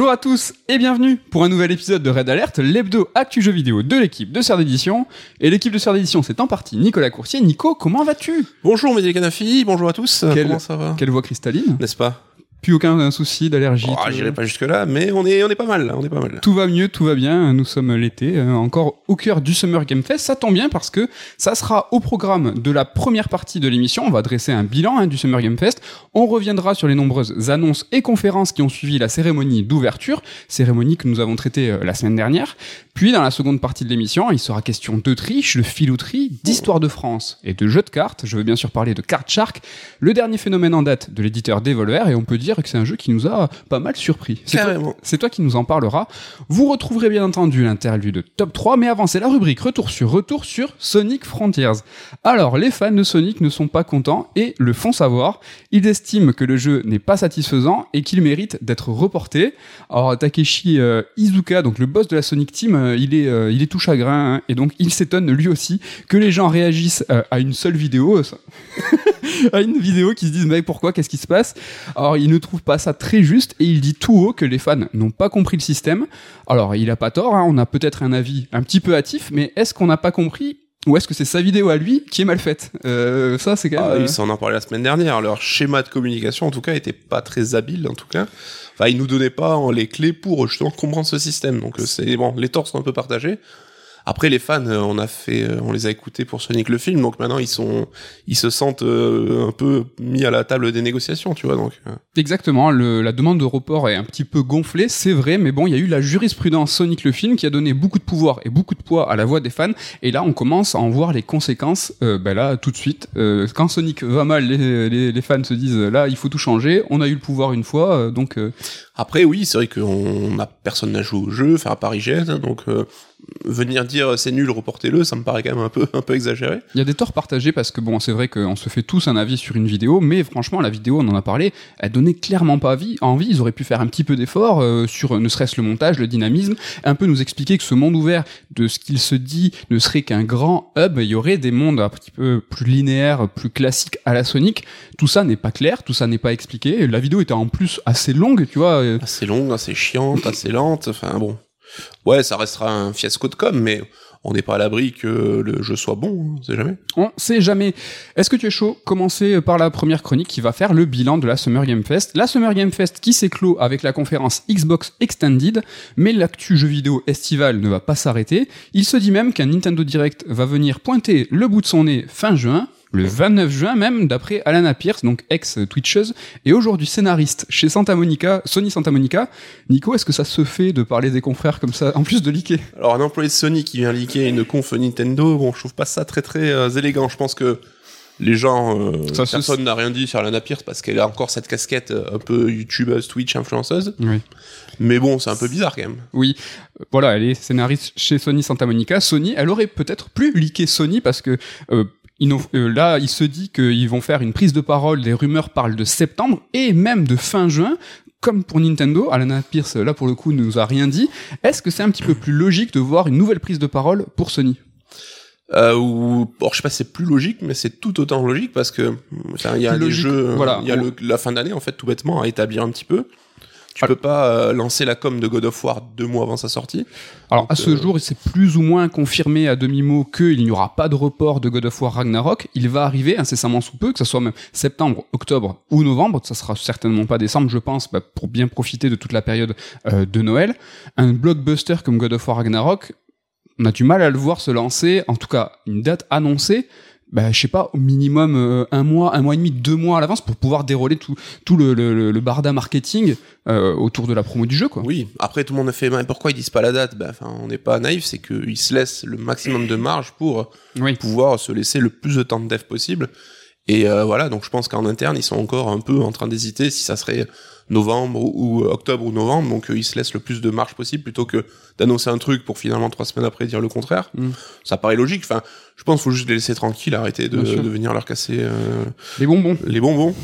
Bonjour à tous et bienvenue pour un nouvel épisode de Red Alert, l'hebdo actu jeu vidéo de l'équipe de Sœur d'édition. Et l'équipe de Sœur d'édition, c'est en partie Nicolas Coursier. Nico, comment vas-tu? Bonjour Canafi, bonjour à tous. Comment ça va? Quelle voix cristalline N'est-ce pas? Plus aucun souci d'allergie. oh, tout- J'irai pas jusque là, mais on est on est pas mal, là, on est pas mal. Tout va mieux, tout va bien. Nous sommes l'été, euh, encore au cœur du Summer Game Fest. Ça tombe bien parce que ça sera au programme de la première partie de l'émission. On va dresser un bilan hein, du Summer Game Fest. On reviendra sur les nombreuses annonces et conférences qui ont suivi la cérémonie d'ouverture, cérémonie que nous avons traitée euh, la semaine dernière. Puis dans la seconde partie de l'émission, il sera question de triche, de filouterie, d'histoire de France et de jeux de cartes. Je veux bien sûr parler de Card Shark, le dernier phénomène en date de l'éditeur Devolver, et on peut dire que c'est un jeu qui nous a pas mal surpris. C'est toi- toi qui nous en parleras. Vous retrouverez bien entendu l'interview de Top 3, mais avant, c'est la rubrique Retour sur Retour sur Sonic Frontiers. Alors, les fans de Sonic ne sont pas contents et le font savoir. Ils estiment que le jeu n'est pas satisfaisant et qu'il mérite d'être reporté. Alors, Takeshi euh, Izuka, donc le boss de la Sonic Team, euh, il, est, euh, il est tout chagrin hein, et donc il s'étonne lui aussi que les gens réagissent à une seule vidéo. à une vidéo qui se disent mais pourquoi qu'est-ce qui se passe? Alors il ne trouve pas ça très juste et il dit tout haut que les fans n'ont pas compris le système alors il a pas tort hein, on a peut-être un avis un petit peu hâtif mais est-ce qu'on n'a pas compris ou est-ce que c'est sa vidéo à lui qui est mal faite? Euh, ça c'est quand Ah, même oui, euh, ça on en parlait la semaine dernière. Leur schéma de communication, en tout cas, était pas très habile, en tout cas. Enfin, ils nous donnaient pas les clés pour justement comprendre ce système. Donc c'est bon, les torts sont un peu partagés. Après, les fans, euh, on a fait, euh, on les a écoutés pour Sonic le film, donc maintenant ils sont, ils se sentent euh, un peu mis à la table des négociations, tu vois. Donc Exactement, le- la demande de report est un petit peu gonflée, c'est vrai, mais bon, il y a eu la jurisprudence Sonic le film qui a donné beaucoup de pouvoir et beaucoup de poids à la voix des fans, et là on commence à en voir les conséquences, euh, ben là tout de suite. Euh, quand Sonic va mal, les, les, les fans se disent là il faut tout changer, on a eu le pouvoir une fois, euh, donc euh, Après, oui, c'est vrai qu'on a personne n'a joué au jeu, faire à Paris Jet, donc euh, venir dire c'est nul, reportez-le, ça me paraît quand même un peu, un peu exagéré. Il y a des torts partagés parce que bon, c'est vrai qu'on se fait tous un avis sur une vidéo, mais franchement, la vidéo, on en a parlé, elle donnait clairement pas envie. Ils auraient pu faire un petit peu d'effort euh, sur euh, ne serait-ce le montage, le dynamisme, un peu nous expliquer que ce monde ouvert, de ce qu'il se dit, ne serait qu'un grand hub. Il y aurait des mondes un petit peu plus linéaires, plus classiques à la Sonic. Tout ça n'est pas clair, tout ça n'est pas expliqué. La vidéo était en plus assez longue, tu vois. euh, Assez longue, assez chiante, assez lente, enfin bon. Ouais, ça restera un fiasco de com, mais on n'est pas à l'abri que le jeu soit bon, hein, on sait jamais. On sait jamais. Est-ce que tu es chaud? Commencer par la première chronique qui va faire le bilan de la Summer Game Fest. La Summer Game Fest qui s'éclot avec la conférence Xbox Extended, mais l'actu jeu vidéo estival ne va pas s'arrêter. Il se dit même qu'un Nintendo Direct va venir pointer le bout de son nez fin juin. Le 29 juin même, d'après Alana Pierce, donc ex-Twitcheuse, et aujourd'hui scénariste chez Santa Monica, Sony Santa Monica. Nico, est-ce que ça se fait de parler des confrères comme ça, en plus de liker? Alors un employé de Sony qui vient liker une conf Nintendo, bon, je trouve pas ça très très euh, élégant. Je pense que les gens, euh, Ça personne n'a rien dit sur Lana Pierce parce qu'elle a encore cette casquette euh, un peu youtubeuse, Twitch, influenceuse. Oui. Mais bon, c'est un peu bizarre quand même. Oui, voilà, elle est scénariste chez Sony Santa Monica. Sony, elle aurait peut-être plus liké Sony parce que euh, là, il se dit qu'ils vont faire une prise de parole. Les rumeurs parlent de septembre et même de fin juin. Comme pour Nintendo, Alana Pierce, là pour le coup, ne nous a rien dit. Est-ce que c'est un petit peu plus logique de voir une nouvelle prise de parole pour Sony? Euh, ou, alors, je sais pas c'est plus logique, mais c'est tout autant logique parce que, il y a les jeux, voilà. il y a le- la fin d'année, en fait, tout bêtement, à établir un petit peu. Tu Ah. peux pas euh, lancer la com de God of War deux mois avant sa sortie. Alors à ce euh, jour, c'est plus ou moins confirmé à demi-mot qu'il n'y aura pas de report de God of War Ragnarok. Il va arriver incessamment sous peu, que ce soit même septembre, octobre ou novembre. Ça sera certainement pas décembre, je pense, bah, pour bien profiter de toute la période euh, de Noël. Un blockbuster comme God of War Ragnarok, on a du mal à le voir se lancer. En tout cas, une date annoncée. Bah, je sais pas, au minimum euh, un mois, un mois et demi, deux mois à l'avance pour pouvoir dérouler tout, tout le, le, le, le barda marketing euh, autour de la promo du jeu, quoi. Oui. Après, tout le monde a fait, mais pourquoi ils disent pas la date? Ben, enfin, on n'est pas naïf, c'est qu'ils se laissent le maximum de marge pour Oui. pouvoir se laisser le plus de temps de dev possible. Et euh, voilà, donc je pense qu'en interne, ils sont encore un peu en train d'hésiter si ça serait novembre ou, ou octobre ou novembre, donc euh, ils se laissent le plus de marge possible plutôt que d'annoncer un truc pour finalement trois semaines après dire le contraire. Mm. Ça paraît logique. Enfin, je pense qu'il faut juste les laisser tranquilles, arrêter de, venir leur casser euh, Les bonbons. les bonbons.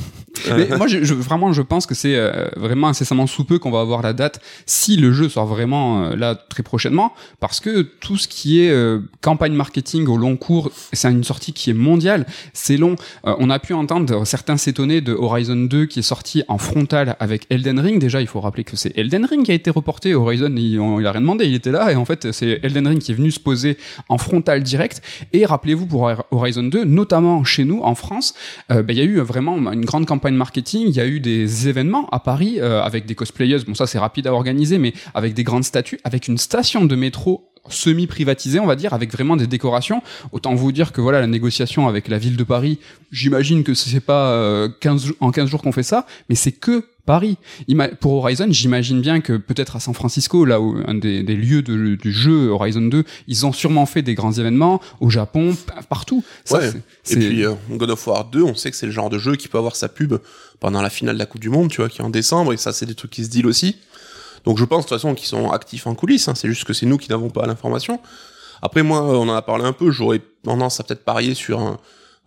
Mais moi, je, je- vraiment, je pense que c'est euh, vraiment incessamment sous peu qu'on va avoir la date si le jeu sort vraiment euh, là très prochainement, parce que tout ce qui est euh, campagne marketing au long cours, c'est une sortie qui est mondiale, c'est long. Euh, on a pu entendre certains s'étonner de Horizon 2 qui est sorti en frontal avec Elden Ring. Déjà, il faut rappeler que c'est Elden Ring qui a été reporté. Horizon, il, a rien demandé, il était là, et en fait, c'est Elden Ring qui est venu se poser en frontal direct. Et rappelez-vous pour Horizon 2, notamment chez nous en France, euh, ben, il y a eu vraiment une grande campagne marketing. Il y a eu des événements à Paris euh, avec des cosplayers. Bon, ça c'est rapide à organiser, mais avec des grandes statues, avec une station de métro semi-privatisée, on va dire, avec vraiment des décorations. Autant vous dire que voilà, la négociation avec la ville de Paris, j'imagine que c'est pas euh, 15 jours- en 15 jours qu'on fait ça, mais c'est que Paris. Pour Horizon, j'imagine bien que peut-être à San Francisco, là où un des, des lieux de- du jeu Horizon 2, ils ont sûrement fait des grands événements au Japon, partout. Ça, Ouais. Et puis euh, God of War 2, on sait que c'est le genre de jeu qui peut avoir sa pub pendant la finale de la Coupe du Monde, tu vois, qui est en décembre, et ça c'est des trucs qui se deal aussi. Donc je pense de toute façon qu'ils sont actifs en coulisses, hein, c'est juste que c'est nous qui n'avons pas l'information. Après moi, euh, on en a parlé un peu, j'aurais tendance à peut-être parier sur un,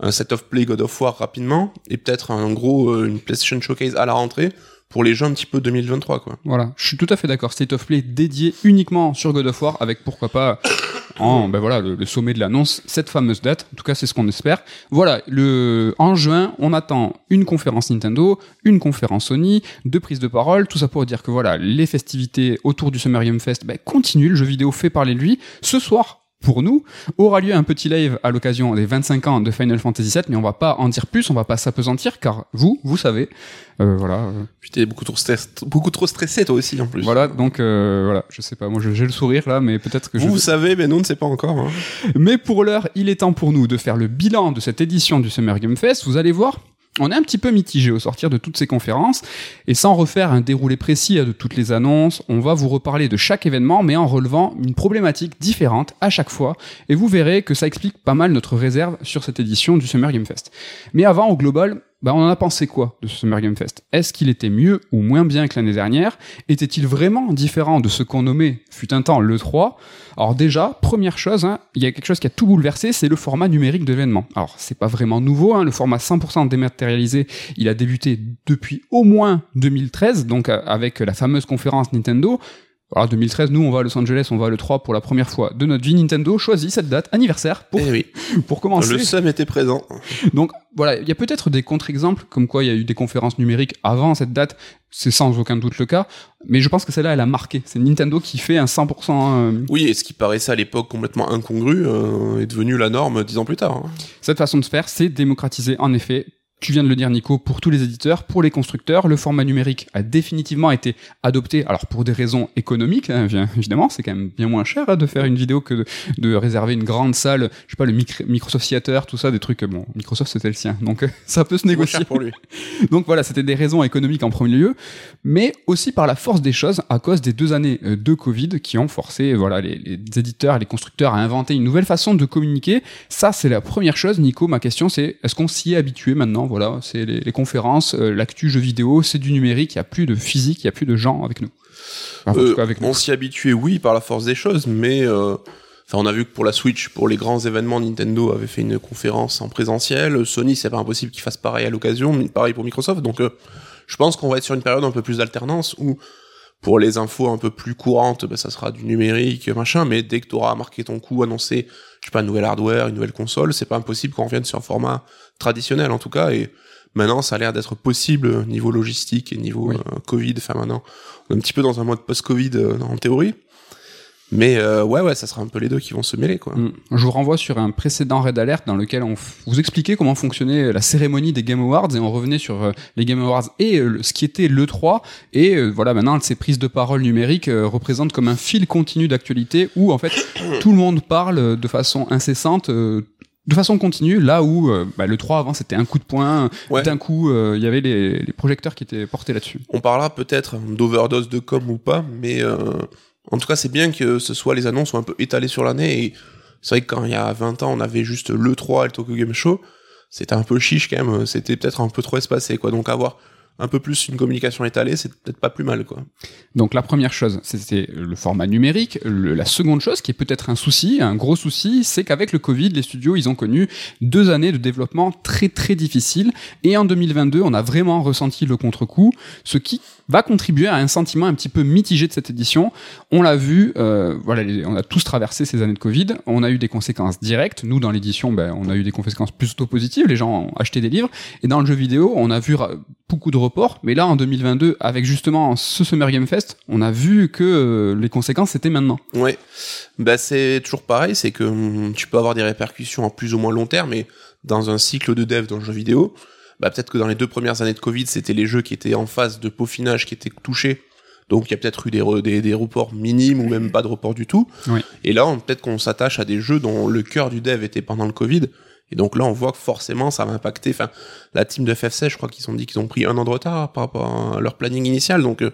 un set of play God of War rapidement, et peut-être un gros, euh, une PlayStation Showcase à la rentrée, pour les jeux un petit peu 2023, quoi. Voilà, je suis tout à fait d'accord. State of Play dédié uniquement sur God of War, avec pourquoi pas en ben voilà le, sommet de l'annonce cette fameuse date. En tout cas, c'est ce qu'on espère. Voilà, le en juin, on attend une conférence Nintendo, une conférence Sony, deux prises de parole. Tout ça pour dire que voilà, les festivités autour du Summer Game Fest ben, continuent. Le jeu vidéo fait parler de lui. Ce soir. Pour nous, aura lieu un petit live à l'occasion des 25 ans de Final Fantasy VII, mais on va pas en dire plus, on va pas s'apesantir, car vous, vous savez, euh, voilà, euh, Puis t'es beaucoup trop, stress, beaucoup trop stressé toi aussi en plus. voilà, donc euh, voilà, je sais pas, moi je- j'ai le sourire là, mais peut-être que je. Vous, vous savez, mais nous on ne sait pas encore. Hein. Mais pour l'heure, il est temps pour nous de faire le bilan de cette édition du Summer Game Fest. Vous allez voir. On est un petit peu mitigé au sortir de toutes ces conférences, et sans refaire un déroulé précis de toutes les annonces, on va vous reparler de chaque événement, mais en relevant une problématique différente à chaque fois, et vous verrez que ça explique pas mal notre réserve sur cette édition du Summer Game Fest. Mais avant, au global, bah, on en a pensé quoi de ce Summer Game Fest? Est-ce qu'il était mieux ou moins bien que l'année dernière? Était-il vraiment différent de ce qu'on nommait, fut un temps, l'E3 Alors déjà, première chose, hein, il y a quelque chose qui a tout bouleversé, c'est le format numérique de l'événement. Alors c'est pas vraiment nouveau, hein, le format 100% dématérialisé, il a débuté depuis au moins 2013, donc euh, avec la fameuse conférence Nintendo. Alors 2013, nous on va à Los Angeles, on va à l'E3 pour la première fois de notre vie. Nintendo choisit cette date anniversaire pour, Eh oui, pour commencer. le seum était présent. Donc voilà, il y a peut-être des contre-exemples, comme quoi il y a eu des conférences numériques avant cette date, c'est sans aucun doute le cas, mais je pense que celle-là, elle a marqué. C'est Nintendo qui fait un 100%... euh, Oui, et ce qui paraissait à l'époque complètement incongru euh, est devenu la norme dix ans plus tard. hein. Cette façon de faire, c'est démocratiser, en effet. Tu viens de le dire, Nico, pour tous les éditeurs, pour les constructeurs, le format numérique a définitivement été adopté. Alors pour des raisons économiques, hein, évidemment, c'est quand même bien moins cher hein, de faire une vidéo que de, de réserver une grande salle. Je sais pas, le micro- Microsoft Theater, tout ça, des trucs. Bon, Microsoft c'était le sien, donc euh, ça peut se négocier. pour lui. Donc voilà, c'était des raisons économiques en premier lieu, mais aussi par la force des choses à cause des deux années euh, de Covid qui ont forcé voilà les, les éditeurs et les constructeurs à inventer une nouvelle façon de communiquer. Ça, c'est la première chose. Nico, ma question, c'est est-ce qu'on s'y est habitué maintenant Voilà, c'est les, les conférences, euh, l'actu jeux vidéo, c'est du numérique. Il y a plus de physique, il y a plus de gens avec nous. Enfin, en tout Euh, cas, avec nous. on s'y habituait, oui, par la force des choses, mais euh, on a vu que pour la Switch, pour les grands événements, Nintendo avait fait une conférence en présentiel. Sony, c'est pas impossible qu'ils fassent pareil à l'occasion, mais pareil pour Microsoft. Donc, euh, je pense qu'on va être sur une période un peu plus d'alternance où, pour les infos un peu plus courantes, ben, ça sera du numérique, machin. Mais dès que tu auras marqué ton coup, annoncé, je sais pas, un nouvel hardware, une nouvelle console, c'est pas impossible qu'on revienne sur un format traditionnel en tout cas. Et maintenant, ça a l'air d'être possible niveau logistique et niveau Oui. euh, Covid. Enfin, maintenant, on est un petit peu dans un mode post-Covid euh, en théorie. Mais euh, ouais, ouais, ça sera un peu les deux qui vont se mêler, quoi. Mm. Je vous renvoie sur un précédent Red Alert dans lequel on vous expliquait comment fonctionnait la cérémonie des Game Awards et on revenait sur euh, les Game Awards et euh, ce qui était le 3 et euh, voilà maintenant ces prises de parole numériques représentent comme un fil continu d'actualité où en fait tout le monde parle de façon incessante de façon continue, là où euh, bah, le 3 avant c'était un coup de poing, Ouais. d'un coup euh, il y avait les, les projecteurs qui étaient portés là-dessus. On parlera peut-être d'overdose de com ou pas, mais euh, en tout cas, c'est bien que ce soit les annonces soient un peu étalées sur l'année. Et c'est vrai que quand il y a 20 ans, on avait juste le 3 et le Tokyo Game Show, c'était un peu chiche quand même. C'était peut-être un peu trop espacé, quoi. Donc avoir un peu plus une communication étalée, c'est peut-être pas plus mal, quoi. Donc la première chose, c'était le format numérique. La seconde chose, qui est peut-être un souci, un gros souci, c'est qu'avec le Covid, les studios, ils ont connu deux années de développement très très difficiles. Et en 2022, on a vraiment ressenti le contre-coup, ce qui va contribuer à un sentiment un petit peu mitigé de cette édition. On l'a vu, euh, voilà, on a tous traversé ces années de Covid. On a eu des conséquences directes. Nous, dans l'édition, ben, on a eu des conséquences plutôt positives. Les gens ont acheté des livres. Et dans le jeu vidéo, on a vu beaucoup de Mais là, en 2022, avec justement ce Summer Game Fest, on a vu que euh, les conséquences c'était maintenant. Ouais. Bah, c'est toujours pareil, c'est que hum, tu peux avoir des répercussions en plus ou moins long terme, mais dans un cycle de dev dans le jeu vidéo, bah, peut-être que dans les deux premières années de Covid, c'était les jeux qui étaient en phase de peaufinage qui étaient touchés. Donc il y a peut-être eu des, re- des, des reports minimes ou même pas de report du tout. Oui. Et là, peut-être qu'on s'attache à des jeux dont le cœur du dev était pendant le Covid. Et donc là, on voit que forcément, ça va impacter. Enfin, la team de FF16, je crois qu'ils ont dit qu'ils ont pris un an de retard par rapport à leur planning initial. Donc, euh,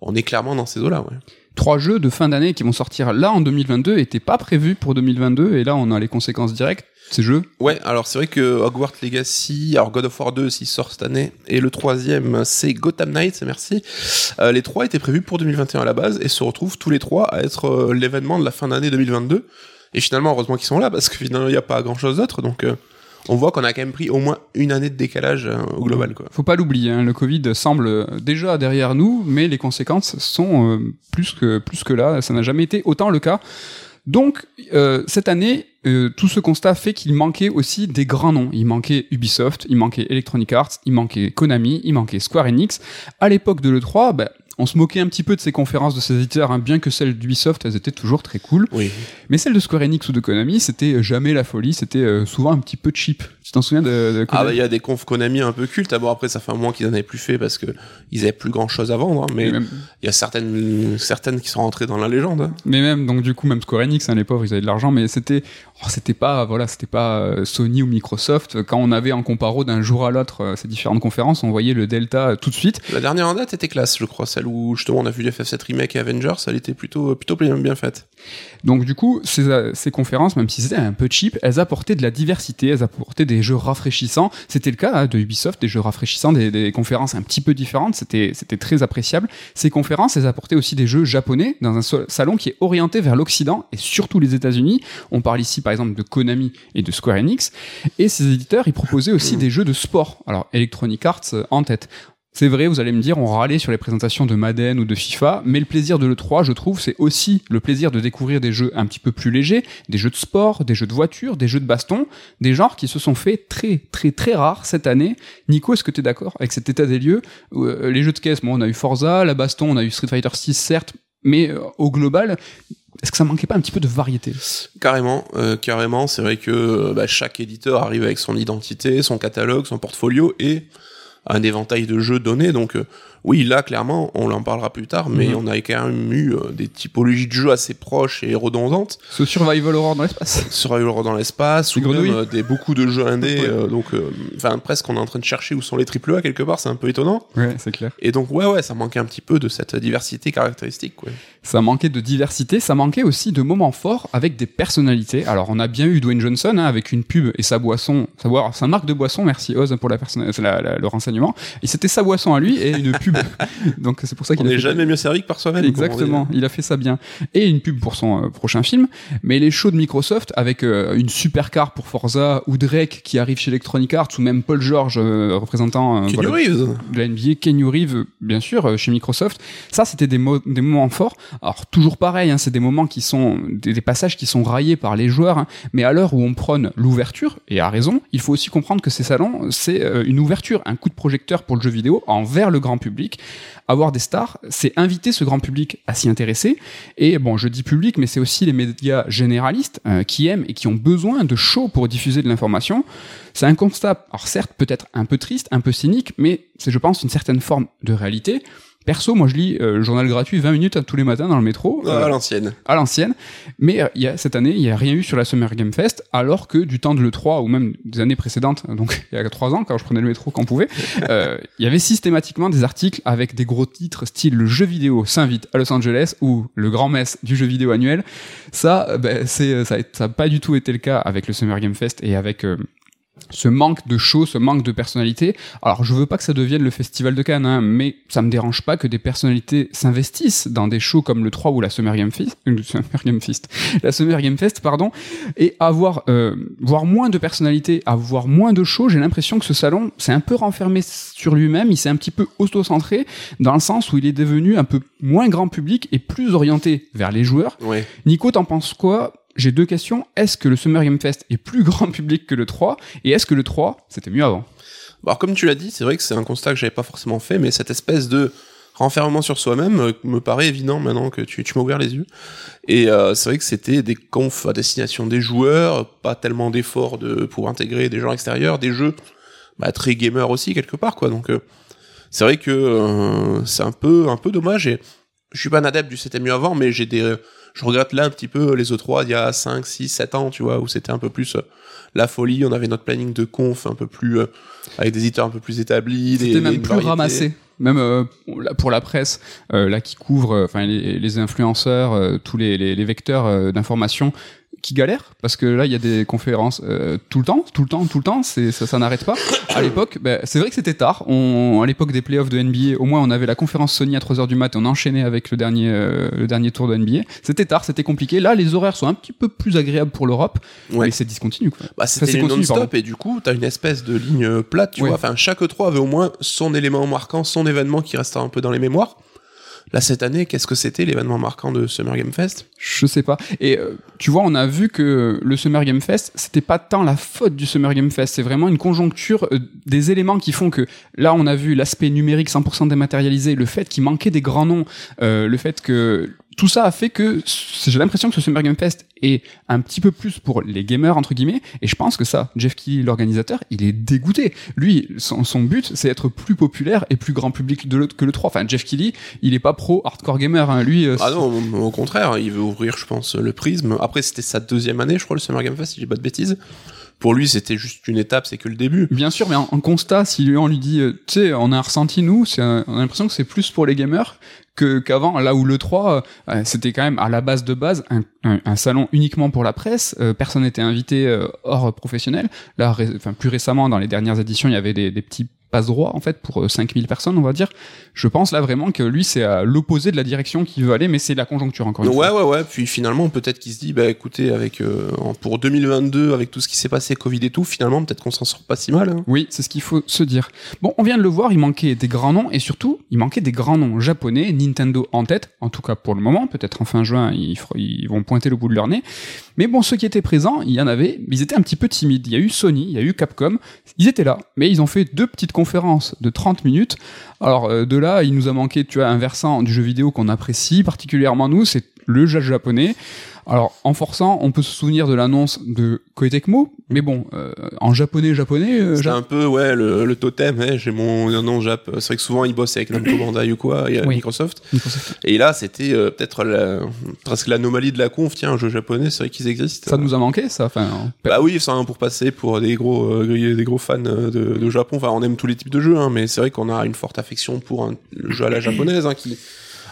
on est clairement dans ces eaux-là, ouais. Trois jeux de fin d'année qui vont sortir là en 2022 étaient pas prévus pour 2022 et là on a les conséquences directes. Ces jeux, Ouais, alors c'est vrai que Hogwarts Legacy, alors God of War 2 s'il sort cette année, et le troisième c'est Gotham Knights, merci. Euh, les trois étaient prévus pour 2021 à la base et se retrouvent tous les trois à être euh, l'événement de la fin d'année 2022. Et finalement, heureusement qu'ils sont là parce que finalement il n'y a pas grand chose d'autre, donc euh, on voit qu'on a quand même pris au moins une année de décalage euh, au global, quoi. faut pas l'oublier, hein, le Covid semble déjà derrière nous, mais les conséquences sont euh, plus que plus que là. Ça n'a jamais été autant le cas. Donc euh, cette année, euh, tout ce constat fait qu'il manquait aussi des grands noms. Il manquait Ubisoft, il manquait Electronic Arts, il manquait Konami, il manquait Square Enix. À l'époque de l'E3, ben, on se moquait un petit peu de ces conférences de ces éditeurs, hein, bien que celles d'Ubisoft, elles étaient toujours très cool. Oui. Mais celles de Square Enix ou de Konami, c'était jamais la folie, c'était euh, souvent un petit peu cheap. Tu t'en souviens de, de Ah bah il y a des confs Konami un peu cultes. Bon après ça fait un mois qu'ils en avaient plus fait parce que ils avaient plus grand chose à vendre, hein, mais même- il y a certaines certaines qui sont rentrées dans la légende. hein. Mais même donc du coup même Square Enix, hein, les pauvres, ils avaient de l'argent, mais c'était oh, c'était pas voilà c'était pas euh, Sony ou Microsoft. Quand on avait en comparo d'un jour à l'autre euh, ces différentes conférences, on voyait le delta euh, tout de suite. La dernière en date était classe, je crois, celle où justement on a vu FF7 Remake et Avengers, elle était plutôt plutôt bien, bien faite. Donc du coup ces, euh, ces conférences, même si c'était un peu cheap, elles apportaient de la diversité, elles apportaient des jeux rafraîchissants. C'était le cas hein, de Ubisoft, des jeux rafraîchissants, des, des conférences un petit peu différentes. C'était très appréciable. Ces conférences, elles apportaient aussi des jeux japonais dans un salon qui est orienté vers l'Occident et surtout les États-Unis. On parle ici par exemple de Konami et de Square Enix. Et ces éditeurs, ils proposaient aussi des jeux de sport. Alors Electronic Arts euh, en tête. C'est vrai, vous allez me dire, on râlait sur les présentations de Madden ou de FIFA, mais le plaisir de l'E3, je trouve, c'est aussi le plaisir de découvrir des jeux un petit peu plus légers, des jeux de sport, des jeux de voiture, des jeux de baston, des genres qui se sont faits très, très, très rares cette année. Nico, est-ce que tu es d'accord avec cet état des lieux Euh, Les jeux de caisse, bon, on a eu Forza, la baston, on a eu Street Fighter 6, certes, mais euh, au global, est-ce que ça manquait pas un petit peu de variété? Carrément, euh, carrément, c'est vrai que bah, chaque éditeur arrive avec son identité, son catalogue, son portfolio et un éventail de jeux donnés. Donc euh, oui, là clairement, on en parlera plus tard, mais Mhm. on a quand même eu euh, des typologies de jeux assez proches et redondantes. Ce survival horror dans l'espace Survival dans l'espace, ou même euh, des beaucoup de jeux indés. Euh, donc, enfin presque, on est en train de chercher où sont les triple A quelque part. C'est un peu étonnant. Ouais, c'est clair. Et donc ouais, ouais, ça manquait un petit peu de cette diversité caractéristique. Quoi. Ça manquait de diversité, ça manquait aussi de moments forts avec des personnalités. Alors on a bien eu Dwayne Johnson hein, avec une pub et sa boisson, sa, boire, sa marque de boisson, merci Oz pour la- la- le renseignement. Et c'était sa boisson à lui et une pub. Donc c'est pour ça qu'il a n'est fait jamais mieux servi que par soi-même. Exactement, il a fait ça bien. Et une pub pour son euh, prochain film. Mais les shows de Microsoft, avec euh, une supercar pour Forza, ou Drake qui arrive chez Electronic Arts, ou même Paul George, euh, représentant euh, Keanu voilà, Reeves. de la NBA, Kenny Reeves, bien sûr, chez Microsoft. Ça, c'était des, mo- des moments forts. Alors, toujours pareil, hein, c'est des moments qui sont, des, des passages qui sont raillés par les joueurs, hein. mais à l'heure où on prône l'ouverture, et à raison, il faut aussi comprendre que ces salons, c'est une ouverture, un coup de projecteur pour le jeu vidéo envers le grand public. Avoir des stars, c'est inviter ce grand public à s'y intéresser. Et bon, je dis public, mais c'est aussi les médias généralistes euh, qui aiment et qui ont besoin de shows pour diffuser de l'information. C'est un constat, alors certes peut-être un peu triste, un peu cynique, mais c'est je pense une certaine forme de réalité. Perso, moi je lis euh, le journal gratuit 20 minutes hein, tous les matins dans le métro, euh, à l'ancienne. à l'ancienne, mais euh, il y a, cette année il n'y a rien eu sur la Summer Game Fest, alors que du temps de l'E3 ou même des années précédentes, donc il y a 3 ans quand je prenais le métro quand on pouvait, euh, il y avait systématiquement des articles avec des gros titres style le jeu vidéo s'invite à Los Angeles ou le grand mess du jeu vidéo annuel. Ça, euh, ben, c'est ça, ça a pas du tout été le cas avec le Summer Game Fest et avec euh, ce manque de show, ce manque de personnalité. Alors, je veux pas que ça devienne le festival de Cannes, hein, mais ça me dérange pas que des personnalités s'investissent dans des shows comme le 3 ou la Summer Game Fest, euh, Summer Game Fest, la Summer Game Fest, pardon, et avoir euh, voir moins de personnalités, avoir moins de shows. J'ai l'impression que ce salon s'est un peu renfermé sur lui-même, il s'est un petit peu auto-centré dans le sens où il est devenu un peu moins grand public et plus orienté vers les joueurs. Ouais. Nico, t'en penses quoi j'ai deux questions. Est-ce que le Summer Game Fest est plus grand public que le 3 Et est-ce que le 3, c'était mieux avant? Bon, Alors comme tu l'as dit, c'est vrai que c'est un constat que j'avais pas forcément fait, mais cette espèce de renfermement sur soi-même euh, me paraît évident maintenant que tu, tu m'as ouvert les yeux. Et euh, c'est vrai que c'était des confs à destination des joueurs, pas tellement d'efforts de pour intégrer des gens extérieurs, des jeux bah, très gamers aussi quelque part quoi. Donc euh, c'est vrai que c'est un peu un peu dommage et je suis pas un adepte du c'était mieux avant, mais j'ai des je regrette là un petit peu les E3 il y a 5, 6, 7 ans, tu vois, où c'était un peu plus euh, la folie, on avait notre planning de conf un peu plus euh, avec des éditeurs un peu plus établis, C'était même plus variété. ramassé. Même euh, pour la presse, euh, là qui couvre, euh, enfin les, les influenceurs, euh, tous les, les, les vecteurs d'information qui galèrent parce que là il y a des conférences euh, tout le temps, tout le temps, tout le temps, c'est ça, ça n'arrête pas. À l'époque, ben, c'est vrai que c'était tard. On, à l'époque des playoffs de NBA, au moins on avait la conférence Sony à 3h du mat, et on enchaînait avec le dernier euh, le dernier tour de NBA. C'était tard, c'était compliqué. Là les horaires sont un petit peu plus agréables pour l'Europe, Ouais. mais c'est discontinu quoi. Bah, c'était non-stop et du coup, t'as une espèce de ligne euh, plate, tu Ouais. vois. Enfin, chaque E3 avait au moins son élément marquant, son événement qui restait un peu dans les mémoires. Là, cette année, qu'est-ce que c'était l'événement marquant de Summer Game Fest? Je sais pas. Et euh, tu vois, on a vu que le Summer Game Fest, c'était pas tant la faute du Summer Game Fest, c'est vraiment une conjoncture euh, des éléments qui font que là, on a vu l'aspect numérique 100% dématérialisé, le fait qu'il manquait des grands noms, euh, le fait que tout ça a fait que j'ai l'impression que ce Summer Game Fest est un petit peu plus pour les gamers entre guillemets et je pense que ça Jeff Keighley l'organisateur il est dégoûté lui son, son but c'est être plus populaire et plus grand public de que le 3 enfin Jeff Keighley il est pas pro hardcore gamer hein. lui euh, Ah non, au au contraire, il veut ouvrir, je pense, le prisme. Après, c'était sa deuxième année, je crois, le Summer Game Fest, si j'ai pas de bêtises. Pour lui, c'était juste une étape, c'est que le début. Bien sûr, mais en, constat, si lui, on lui dit, euh, tu sais, on a ressenti, nous, on a l'impression que c'est plus pour les gamers que qu'avant, là où le 3, euh, c'était quand même à la base de base un, un- salon uniquement pour la presse, euh, personne n'était invité euh, hors professionnel. Là, plus récemment, dans les dernières éditions, il y avait des, des petits passe droit en fait pour euh, 5000 personnes on va dire je pense là vraiment que lui c'est à l'opposé de la direction qu'il veut aller mais c'est la conjoncture encore une ouais, fois ouais, ouais. Puis finalement, peut-être qu'il se dit, bah écoutez, avec euh, pour 2022, avec tout ce qui s'est passé, Covid et tout, finalement, peut-être qu'on s'en sort pas si mal. hein. Oui, c'est ce qu'il faut se dire. Bon, on vient de le voir, il manquait des grands noms et surtout, il manquait des grands noms japonais, Nintendo en tête, en tout cas pour le moment, peut-être en fin juin, ils, ils vont pointer le bout de leur nez. Mais bon, ceux qui étaient présents, il y en avait, mais ils étaient un petit peu timides. Il y a eu Sony, il y a eu Capcom, ils étaient là, mais ils ont fait deux petites conférences de 30 minutes. Alors euh, de là, il nous a manqué, tu vois, un versant du jeu vidéo qu'on apprécie particulièrement nous, c'est le jeu japonais. Alors, en forçant, on peut se souvenir de l'annonce de Koei Tecmo, mais bon, euh, en japonais, japonais, euh, C'est un peu, ouais, le, le totem, hein, j'ai mon nom Jap. C'est vrai que souvent, ils bossent avec Namco Bandai ou quoi, et euh, Oui. Microsoft. Et là, c'était euh, peut-être la- presque l'anomalie de la conf. Tiens, un jeu japonais, c'est vrai qu'ils existent. Ça nous a manqué, ça. Enfin, Bah oui, ça, hein, pour passer pour des gros, euh, des gros fans euh, de, de Japon. Enfin, on aime tous les types de jeux, hein, mais c'est vrai qu'on a une forte affection pour un, le jeu à la japonaise, hein, qui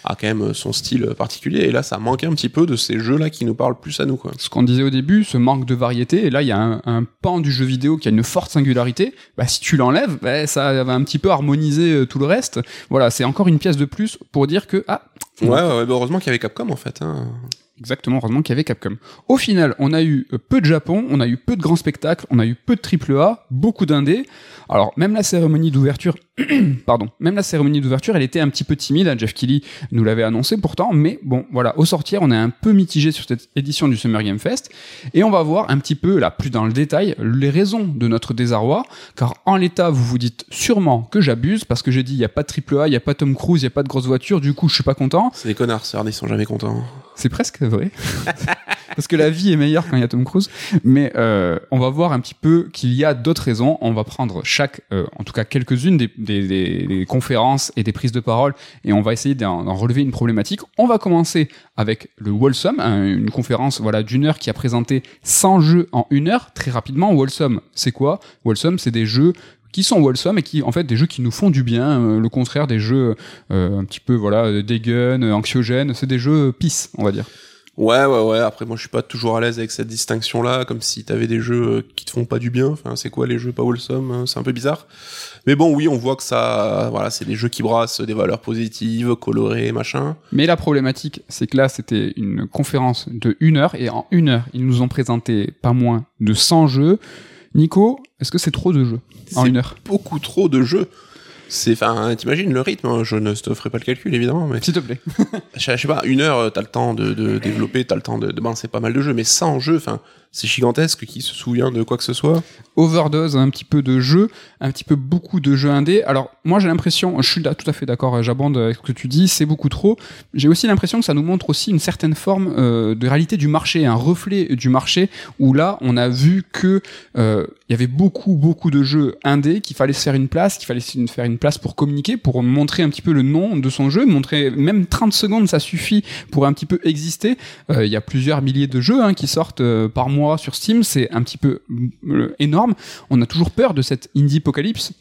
a quand même son style particulier. Et là, ça manquait un petit peu de ces jeux-là qui nous parlent plus à nous, quoi. ce qu'on disait au début, ce manque de variété, et là, il y a un, un pan du jeu vidéo qui a une forte singularité. Bah, si tu l'enlèves, bah, ça va un petit peu harmoniser euh, tout le reste. Voilà, c'est encore une pièce de plus pour dire que, ah, Ouais, ouais, ouais, bah heureusement qu'il y avait Capcom, en fait. Hein. Exactement, heureusement qu'il y avait Capcom. Au final, on a eu euh, peu de Japon, on a eu peu de grands spectacles, on a eu peu de triple A, beaucoup d'indés. Alors, même la cérémonie d'ouverture, pardon, même la cérémonie d'ouverture, elle était un petit peu timide. hein, Jeff Keighley nous l'avait annoncé pourtant, mais bon, voilà, au sortir, on est un peu mitigé sur cette édition du Summer Game Fest, et on va voir un petit peu, là, plus dans le détail, les raisons de notre désarroi, car en l'état, vous vous dites sûrement que j'abuse, parce que j'ai dit, il n'y a pas de triple A, il n'y a pas Tom Cruise, il n'y a pas de grosse voiture, du coup, je suis pas content. C'est des connards, ça, ils sont jamais contents. C'est presque vrai. Parce que la vie est meilleure quand il y a Tom Cruise. Mais euh, on va voir un petit peu qu'il y a d'autres raisons. On va prendre chaque, euh, en tout cas quelques-unes des, des, des- des conférences et des prises de parole et on va essayer d'en relever une problématique. On va commencer avec le Wholesome, un- une conférence voilà d'une heure qui a présenté 100 jeux en une heure. Très rapidement, Wholesome, c'est quoi? Wholesome, c'est des jeux qui sont wholesome et qui en fait des jeux qui nous font du bien euh, le contraire des jeux euh, un petit peu voilà euh, anxiogènes c'est des jeux peace on va dire Ouais, ouais, ouais. Après, moi, je suis pas toujours à l'aise avec cette distinction-là, comme si t'avais des jeux euh, qui te font pas du bien. Enfin, c'est quoi les jeux pas wholesome hein, C'est un peu bizarre. Mais bon, oui, on voit que ça, voilà, c'est des jeux qui brassent des valeurs positives, colorées, machin. Mais la problématique, c'est que là, c'était une conférence de une heure, et en une heure, ils nous ont présenté pas moins de 100 jeux. Nico, est-ce que c'est trop de jeux en une heure? Beaucoup trop de jeux. C'est, enfin, t'imagines le rythme. hein, Je ne te ferai pas le calcul, évidemment, mais S'il te plaît. je je sais pas, une heure, t'as le temps de, de développer, t'as le temps de, de balancer pas mal de jeux, mais 100 jeux, enfin, c'est gigantesque. Qui se souvient de quoi que ce soit Overdose, un petit peu de jeux, un petit peu beaucoup de jeux indés. Alors, moi, j'ai l'impression, je suis là tout à fait d'accord, euh, j'abonde avec ce que tu dis, c'est beaucoup trop. J'ai aussi l'impression que ça nous montre aussi une certaine forme euh, de réalité du marché, un reflet du marché, où là, on a vu que euh, il y avait beaucoup, beaucoup de jeux indés, qu'il fallait se faire une place, qu'il fallait se faire une place pour communiquer, pour montrer un petit peu le nom de son jeu, montrer même 30 secondes, ça suffit pour un petit peu exister. Il y a plusieurs milliers de jeux hein, qui sortent par mois sur Steam, c'est un petit peu euh, énorme. On a toujours peur de cette indie apocalypse.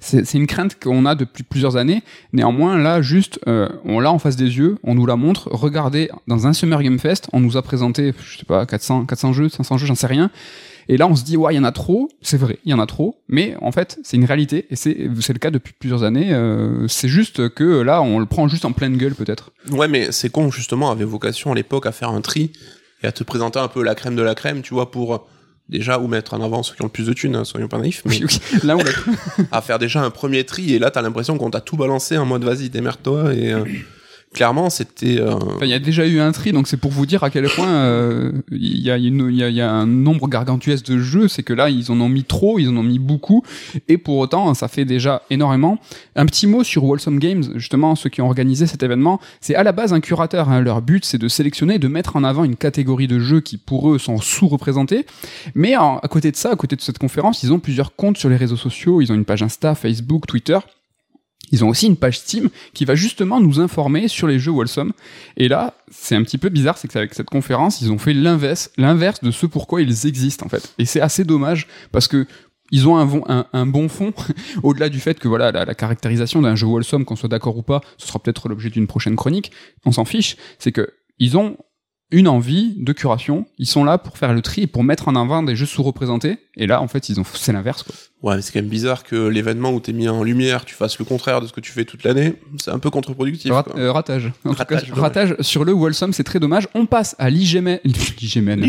C'est une crainte qu'on a depuis plusieurs années. Néanmoins, là, juste, euh, on l'a en face des yeux, on nous la montre. Regardez, dans un Summer Game Fest, on nous a présenté, je sais pas, 400, 400 jeux, 500 jeux, j'en sais rien. Et là, on se dit, ouais, il y en a trop. C'est vrai, il y en a trop. Mais en fait, c'est une réalité. Et c'est c'est le cas depuis plusieurs années. Euh, c'est juste que là, on le prend juste en pleine gueule, peut-être. Ouais, mais c'est con, justement, avait vocation à l'époque à faire un tri et à te présenter un peu la crème de la crème, tu vois, pour euh, déjà ou mettre en avant ceux qui ont le plus de thunes, hein, soyons pas naïfs, mais. Là, on à faire déjà un premier tri et là t'as l'impression qu'on t'a tout balancé en mode vas-y démerde-toi et euh, clairement c'était euh, il y a déjà eu un tri, donc c'est pour vous dire à quel point euh, il y, a y, y a un nombre gargantuesque de jeux. C'est que là, ils en ont mis trop, ils en ont mis beaucoup, et pour autant, ça fait déjà énormément. Un petit mot sur Wholesome Games, justement, ceux qui ont organisé cet événement. C'est à la base un curateur. hein. Leur but, c'est de sélectionner, de mettre en avant une catégorie de jeux qui, pour eux, sont sous-représentés. Mais à côté de ça, à côté de cette conférence, ils ont plusieurs comptes sur les réseaux sociaux. Ils ont une page Insta, Facebook, Twitter. Ils ont aussi une page Steam qui va justement nous informer sur les jeux Wholesome. Et là, c'est un petit peu bizarre, c'est qu'avec cette conférence, ils ont fait l'inverse, l'inverse de ce pourquoi ils existent en fait. Et c'est assez dommage parce que ils ont un, bon- fond, au-delà du fait que voilà la, la caractérisation d'un jeu Wholesome, qu'on soit d'accord ou pas, ce sera peut-être l'objet d'une prochaine chronique. On s'en fiche. C'est que ils ont une envie de curation. Ils sont là pour faire le tri et pour mettre en avant des jeux sous-représentés. Et là, en fait, ils ont c'est l'inverse. Ouais mais c'est quand même bizarre que l'événement où t'es mis en lumière tu fasses le contraire de ce que tu fais toute l'année c'est un peu contre-productif Rat- euh, ratage. En tout Ratage, cas, dommage. ratage sur le Wholesome, c'est très dommage. On passe à l'IGMN. L'IGMN.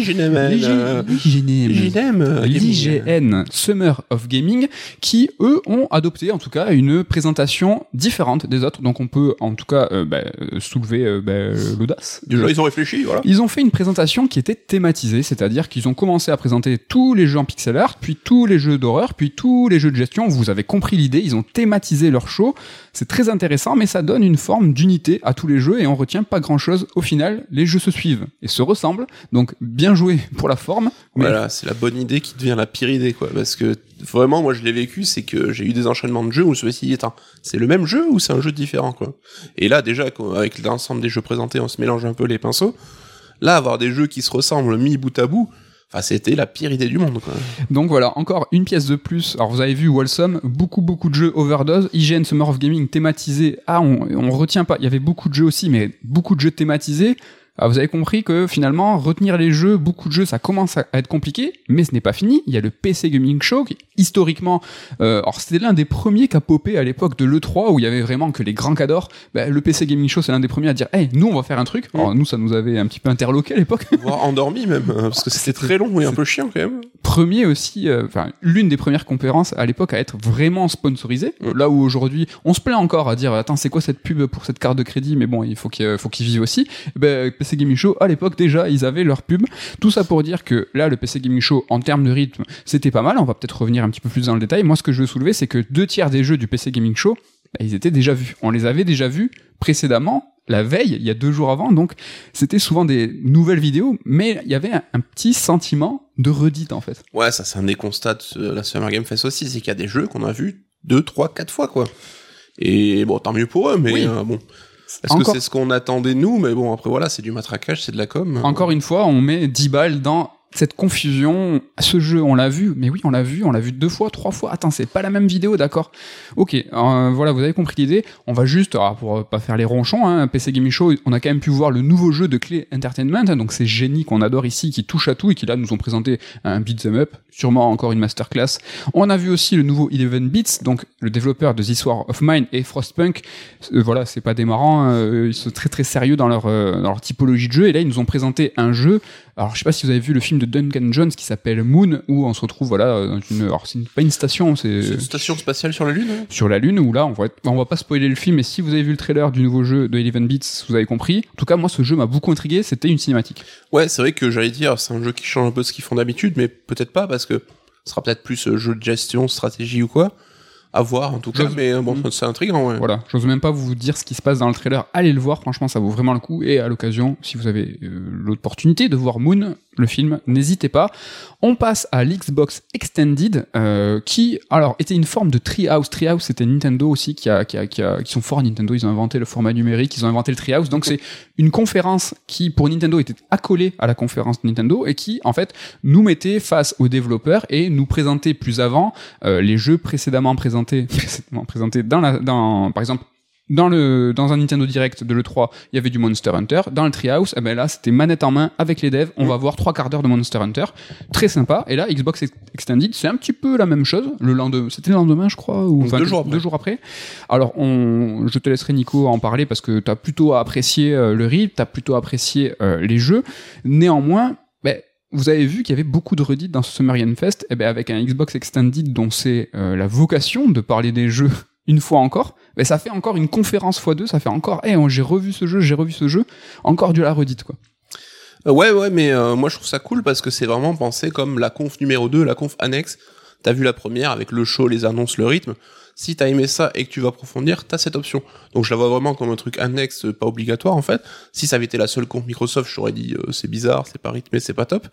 L'IGN Summer of Gaming, qui eux ont adopté en tout cas une présentation différente des autres. Donc on peut en tout cas euh, bah, soulever euh, bah, l'audace. déjà ils ont réfléchi voilà Ils ont fait une présentation qui était thématisée, c'est-à-dire qu'ils ont commencé à présenter tous les jeux en pixel art, puis tous les jeux d'horreur, puis tous les jeux de gestion. Vous avez compris l'idée, ils ont thématisé leur show. C'est très intéressant, mais ça donne une forme d'unité à tous les jeux et on retient pas grand-chose. Au final, les jeux se suivent et se ressemblent. Donc bien joué pour la forme. Voilà, c'est la bonne idée qui devient la pire idée, quoi. Parce que vraiment, moi, je l'ai vécu, c'est que j'ai eu des enchaînements de jeux où suis dit, attends, c'est le même jeu ou c'est un jeu différent. Et là, déjà, avec l'ensemble des jeux présentés, on se mélange un peu les pinceaux. Là, avoir des jeux qui se ressemblent mis bout à bout, enfin, c'était la pire idée du monde, quoi. Donc voilà, encore une pièce de plus. Alors vous avez vu Wholesome, beaucoup beaucoup de jeux overdose, IGN Summer of Gaming thématisé. Ah, on, on retient pas. Il y avait beaucoup de jeux aussi, mais beaucoup de jeux thématisés. Ah, vous avez compris que finalement, retenir les jeux, beaucoup de jeux, ça commence à être compliqué, mais ce n'est pas fini. Il y a le PC Gaming Show, qui, historiquement, euh, alors c'était l'un des premiers qui a popé à l'époque de l'E3, où il y avait vraiment que les grands cadors. Ben, le PC Gaming Show, c'est l'un des premiers à dire, hey, nous, on va faire un truc. Alors nous, ça nous avait un petit peu interloqué à l'époque. Voire endormi, même, euh, parce que c'était très long et un peu chiant, quand même. premier aussi, euh, enfin l'une des premières conférences à l'époque à être vraiment sponsorisée. Mm. Là où aujourd'hui, on se plaint encore à dire attends c'est quoi cette pub pour cette carte de crédit, mais bon il faut qu'il faut qu'ils vivent aussi. Eh ben, PC Gaming Show à l'époque déjà ils avaient leur pub. Tout ça pour dire que là le PC Gaming Show en termes de rythme c'était pas mal. On va peut-être revenir un petit peu plus dans le détail. Moi ce que je veux soulever c'est que deux tiers des jeux du PC Gaming Show bah, ils étaient déjà vus. On les avait déjà vus précédemment, la veille, il y a deux jours avant, donc c'était souvent des nouvelles vidéos, mais il y avait un, un petit sentiment de redite en fait. Ouais, ça, c'est un des constats de la Summer Game Fest aussi, c'est qu'il y a des jeux qu'on a vus deux, trois, quatre fois, quoi. Et bon, tant mieux pour eux, mais Oui. euh, bon. Est-ce que c'est ce qu'on attendait nous? Mais bon, après voilà, c'est du matraquage, c'est de la com. Encore une fois, on met 10 balles dans cette confusion, ce jeu, on l'a vu, mais oui, on l'a vu, on l'a vu deux fois, trois fois. Attends, c'est pas la même vidéo, d'accord Ok, euh, voilà, vous avez compris l'idée. On va juste, pour pas faire les ronchons, hein, PC Gaming Show, on a quand même pu voir le nouveau jeu de Clé Entertainment, hein, donc c'est génie qu'on adore ici, qui touche à tout et qui là nous ont présenté un beat'em up, sûrement encore une masterclass. On a vu aussi le nouveau Eleven Beats, donc le développeur de This War of Mine et Frostpunk. Euh, voilà, c'est pas démarrant, euh, ils sont très très sérieux dans leur, euh, dans leur typologie de jeu et là ils nous ont présenté un jeu alors, je sais pas si vous avez vu le film de Duncan Jones qui s'appelle Moon, où on se retrouve, voilà, dans une, alors c'est pas une station, c'est C'est une station spatiale sur la Lune hein sur la Lune, où là, on va, on va pas spoiler le film, mais si vous avez vu le trailer du nouveau jeu de Eleven Beats, vous avez compris. En tout cas, moi, ce jeu m'a beaucoup intrigué, c'était une cinématique. Ouais, c'est vrai que j'allais dire, c'est un jeu qui change un peu ce qu'ils font d'habitude, mais peut-être pas, parce que ce sera peut-être plus euh, jeu de gestion, stratégie ou quoi. À voir, en tout cas, mais euh, bon, Mm. c'est intriguant, ouais. Voilà, j'ose même pas vous dire ce qui se passe dans le trailer. Allez le voir, franchement, ça vaut vraiment le coup. Et à l'occasion, si vous avez euh, l'opportunité de voir Moon, le film, n'hésitez pas. On passe à l'Xbox Extended, euh, qui, alors, était une forme de Treehouse. Treehouse, c'était Nintendo aussi qui a, qui a, qui a, qui sont forts Nintendo. Ils ont inventé le format numérique, ils ont inventé le Treehouse. Donc c'est une conférence qui, pour Nintendo, était accolée à la conférence Nintendo et qui, en fait, nous mettait face aux développeurs et nous présentait plus avant euh, les jeux précédemment présentés, précédemment présentés dans la, dans, par exemple, dans le dans un Nintendo Direct de l'E3, il y avait du Monster Hunter. Dans le Treehouse, eh ben là, c'était manette en main avec les devs. On va voir trois quarts d'heure de Monster Hunter, très sympa. Et là, Xbox Ex- Extended, c'est un petit peu la même chose. Le lendemain, c'était le lendemain, je crois, ou Deux jours après. deux jours après. Alors, on, je te laisserai Nico en parler parce que t'as plutôt apprécié euh, le rythme, t'as plutôt apprécié euh, les jeux. Néanmoins, ben vous avez vu qu'il y avait beaucoup de redites dans ce Summer Game Fest, et ben avec un Xbox Extended dont c'est euh, la vocation de parler des jeux une fois encore, ben ça fait encore une conférence x2, ça fait encore, hey, j'ai revu ce jeu, j'ai revu ce jeu, encore de la redite quoi. Euh, Ouais, ouais, mais euh, moi je trouve ça cool parce que c'est vraiment pensé comme la conf numéro 2, la conf annexe. T'as vu la première avec le show, les annonces, le rythme. Si t'as aimé ça et que tu vas approfondir, t'as cette option. Donc je la vois vraiment comme un truc annexe, euh, pas obligatoire en fait. Si ça avait été la seule conf Microsoft, j'aurais dit c'est bizarre, c'est pas rythmé, c'est pas top.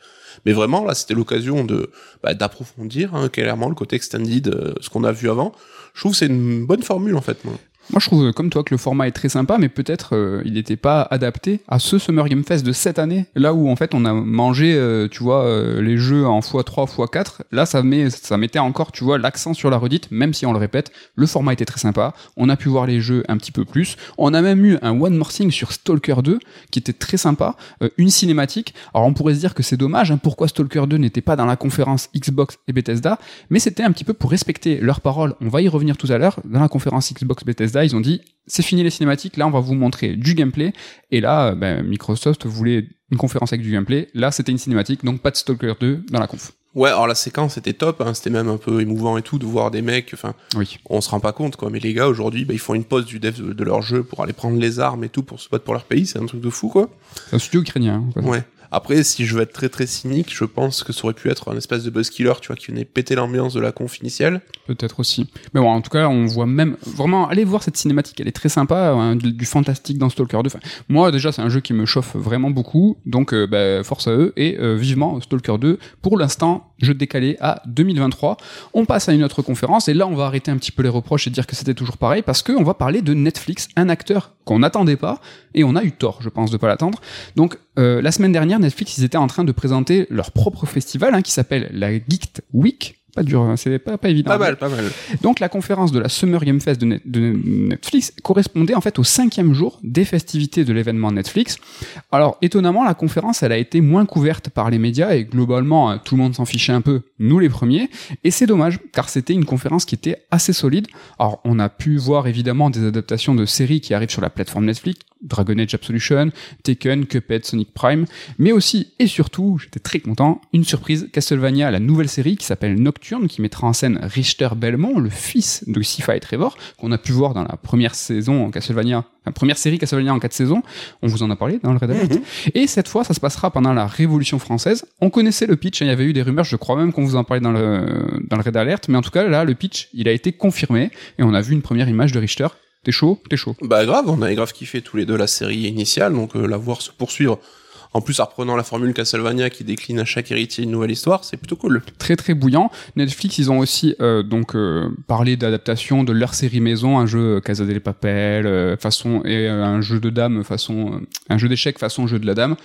Mais vraiment là, c'était l'occasion de bah, d'approfondir hein, clairement le côté extended, euh, ce qu'on a vu avant. Je trouve que c'est une bonne formule en fait. Moi. Moi, je trouve, euh, comme toi, que le format est très sympa, mais peut-être euh, il n'était pas adapté à ce Summer Game Fest de cette année, là où en fait on a mangé, euh, tu vois, les jeux en x3, x4. Là, ça met, ça mettait encore, tu vois, l'accent sur la redite, même si on le répète, le format était très sympa. On a pu voir les jeux un petit peu plus. On a même eu un One More Thing sur Stalker 2 qui était très sympa, une cinématique. Alors on pourrait se dire que c'est dommage, hein, pourquoi Stalker 2 n'était pas dans la conférence Xbox et Bethesda, mais c'était un petit peu pour respecter leurs paroles. On va y revenir tout à l'heure. Dans la conférence Xbox Bethesda, ils ont dit c'est fini les cinématiques, là on va vous montrer du gameplay. Et là, euh, ben, Microsoft voulait une conférence avec du gameplay. Là, c'était une cinématique, donc pas de Stalker 2 dans la conf. Ouais, alors la séquence était top, hein, c'était même un peu émouvant et tout de voir des mecs, enfin, Oui. on se rend pas compte quoi mais les gars aujourd'hui bah, ils font une pause du dev de, leur jeu pour aller prendre les armes et tout pour se battre pour leur pays c'est un truc de fou quoi C'est un studio ukrainien. hein, ouais après si je veux être très très cynique je pense que ça aurait pu être un espèce de buzz killer tu vois qui venait péter l'ambiance de la conf initiale Peut-être aussi. Mais bon, en tout cas, on voit même vraiment. Allez voir cette cinématique, elle est très sympa, hein, du, fantastique dans Stalker 2. Enfin, moi, déjà, c'est un jeu qui me chauffe vraiment beaucoup, donc euh, bah, force à eux et euh, vivement Stalker 2. Pour l'instant, jeu décalé à 2023. On passe à une autre conférence et là, on va arrêter un petit peu les reproches et dire que c'était toujours pareil parce que on va parler de Netflix, un acteur qu'on n'attendait pas et on a eu tort, je pense, de pas l'attendre. Donc, euh, la semaine dernière, Netflix, ils étaient en train de présenter leur propre festival hein, qui s'appelle la Geek Week. Pas dur, hein, c'est pas, pas évident. pas mal pas mal Donc la conférence de la Summer Game Fest de, Net- de Netflix correspondait en fait au cinquième jour des festivités de l'événement Netflix. Alors étonnamment, la conférence elle a été moins couverte par les médias et globalement euh, tout le monde s'en fichait un peu, nous les premiers. Et c'est dommage car c'était une conférence qui était assez solide. Alors on a pu voir évidemment des adaptations de séries qui arrivent sur la plateforme Netflix. Dragon Age Absolution, Taken, Cuphead, Sonic Prime, mais aussi et surtout, j'étais très content, une surprise, Castlevania, la nouvelle série qui s'appelle Nocturne, qui mettra en scène Richter Belmont, le fils de Sifa et Trevor, qu'on a pu voir dans la première saison en Castlevania, la première série Castlevania en quatre saisons, on vous en a parlé dans le Red Alert. Et cette fois, ça se passera pendant la Révolution française. On connaissait le pitch, hein, il y avait eu des rumeurs, je crois même qu'on vous en parlait dans le, dans le Red Alert, mais en tout cas, là, le pitch, il a été confirmé, et on a vu une première image de Richter. T'es chaud? T'es chaud? Bah grave on avait grave kiffé tous les deux la série initiale donc euh, la voir se poursuivre en plus en reprenant la formule Castlevania qui décline à chaque héritier une nouvelle histoire c'est plutôt cool très très bouillant. Netflix, ils ont aussi euh, donc euh, parlé d'adaptation de leur série maison, un jeu Casa del Papel euh, façon et euh, un jeu de dames façon euh, un jeu d'échecs façon jeu de la dame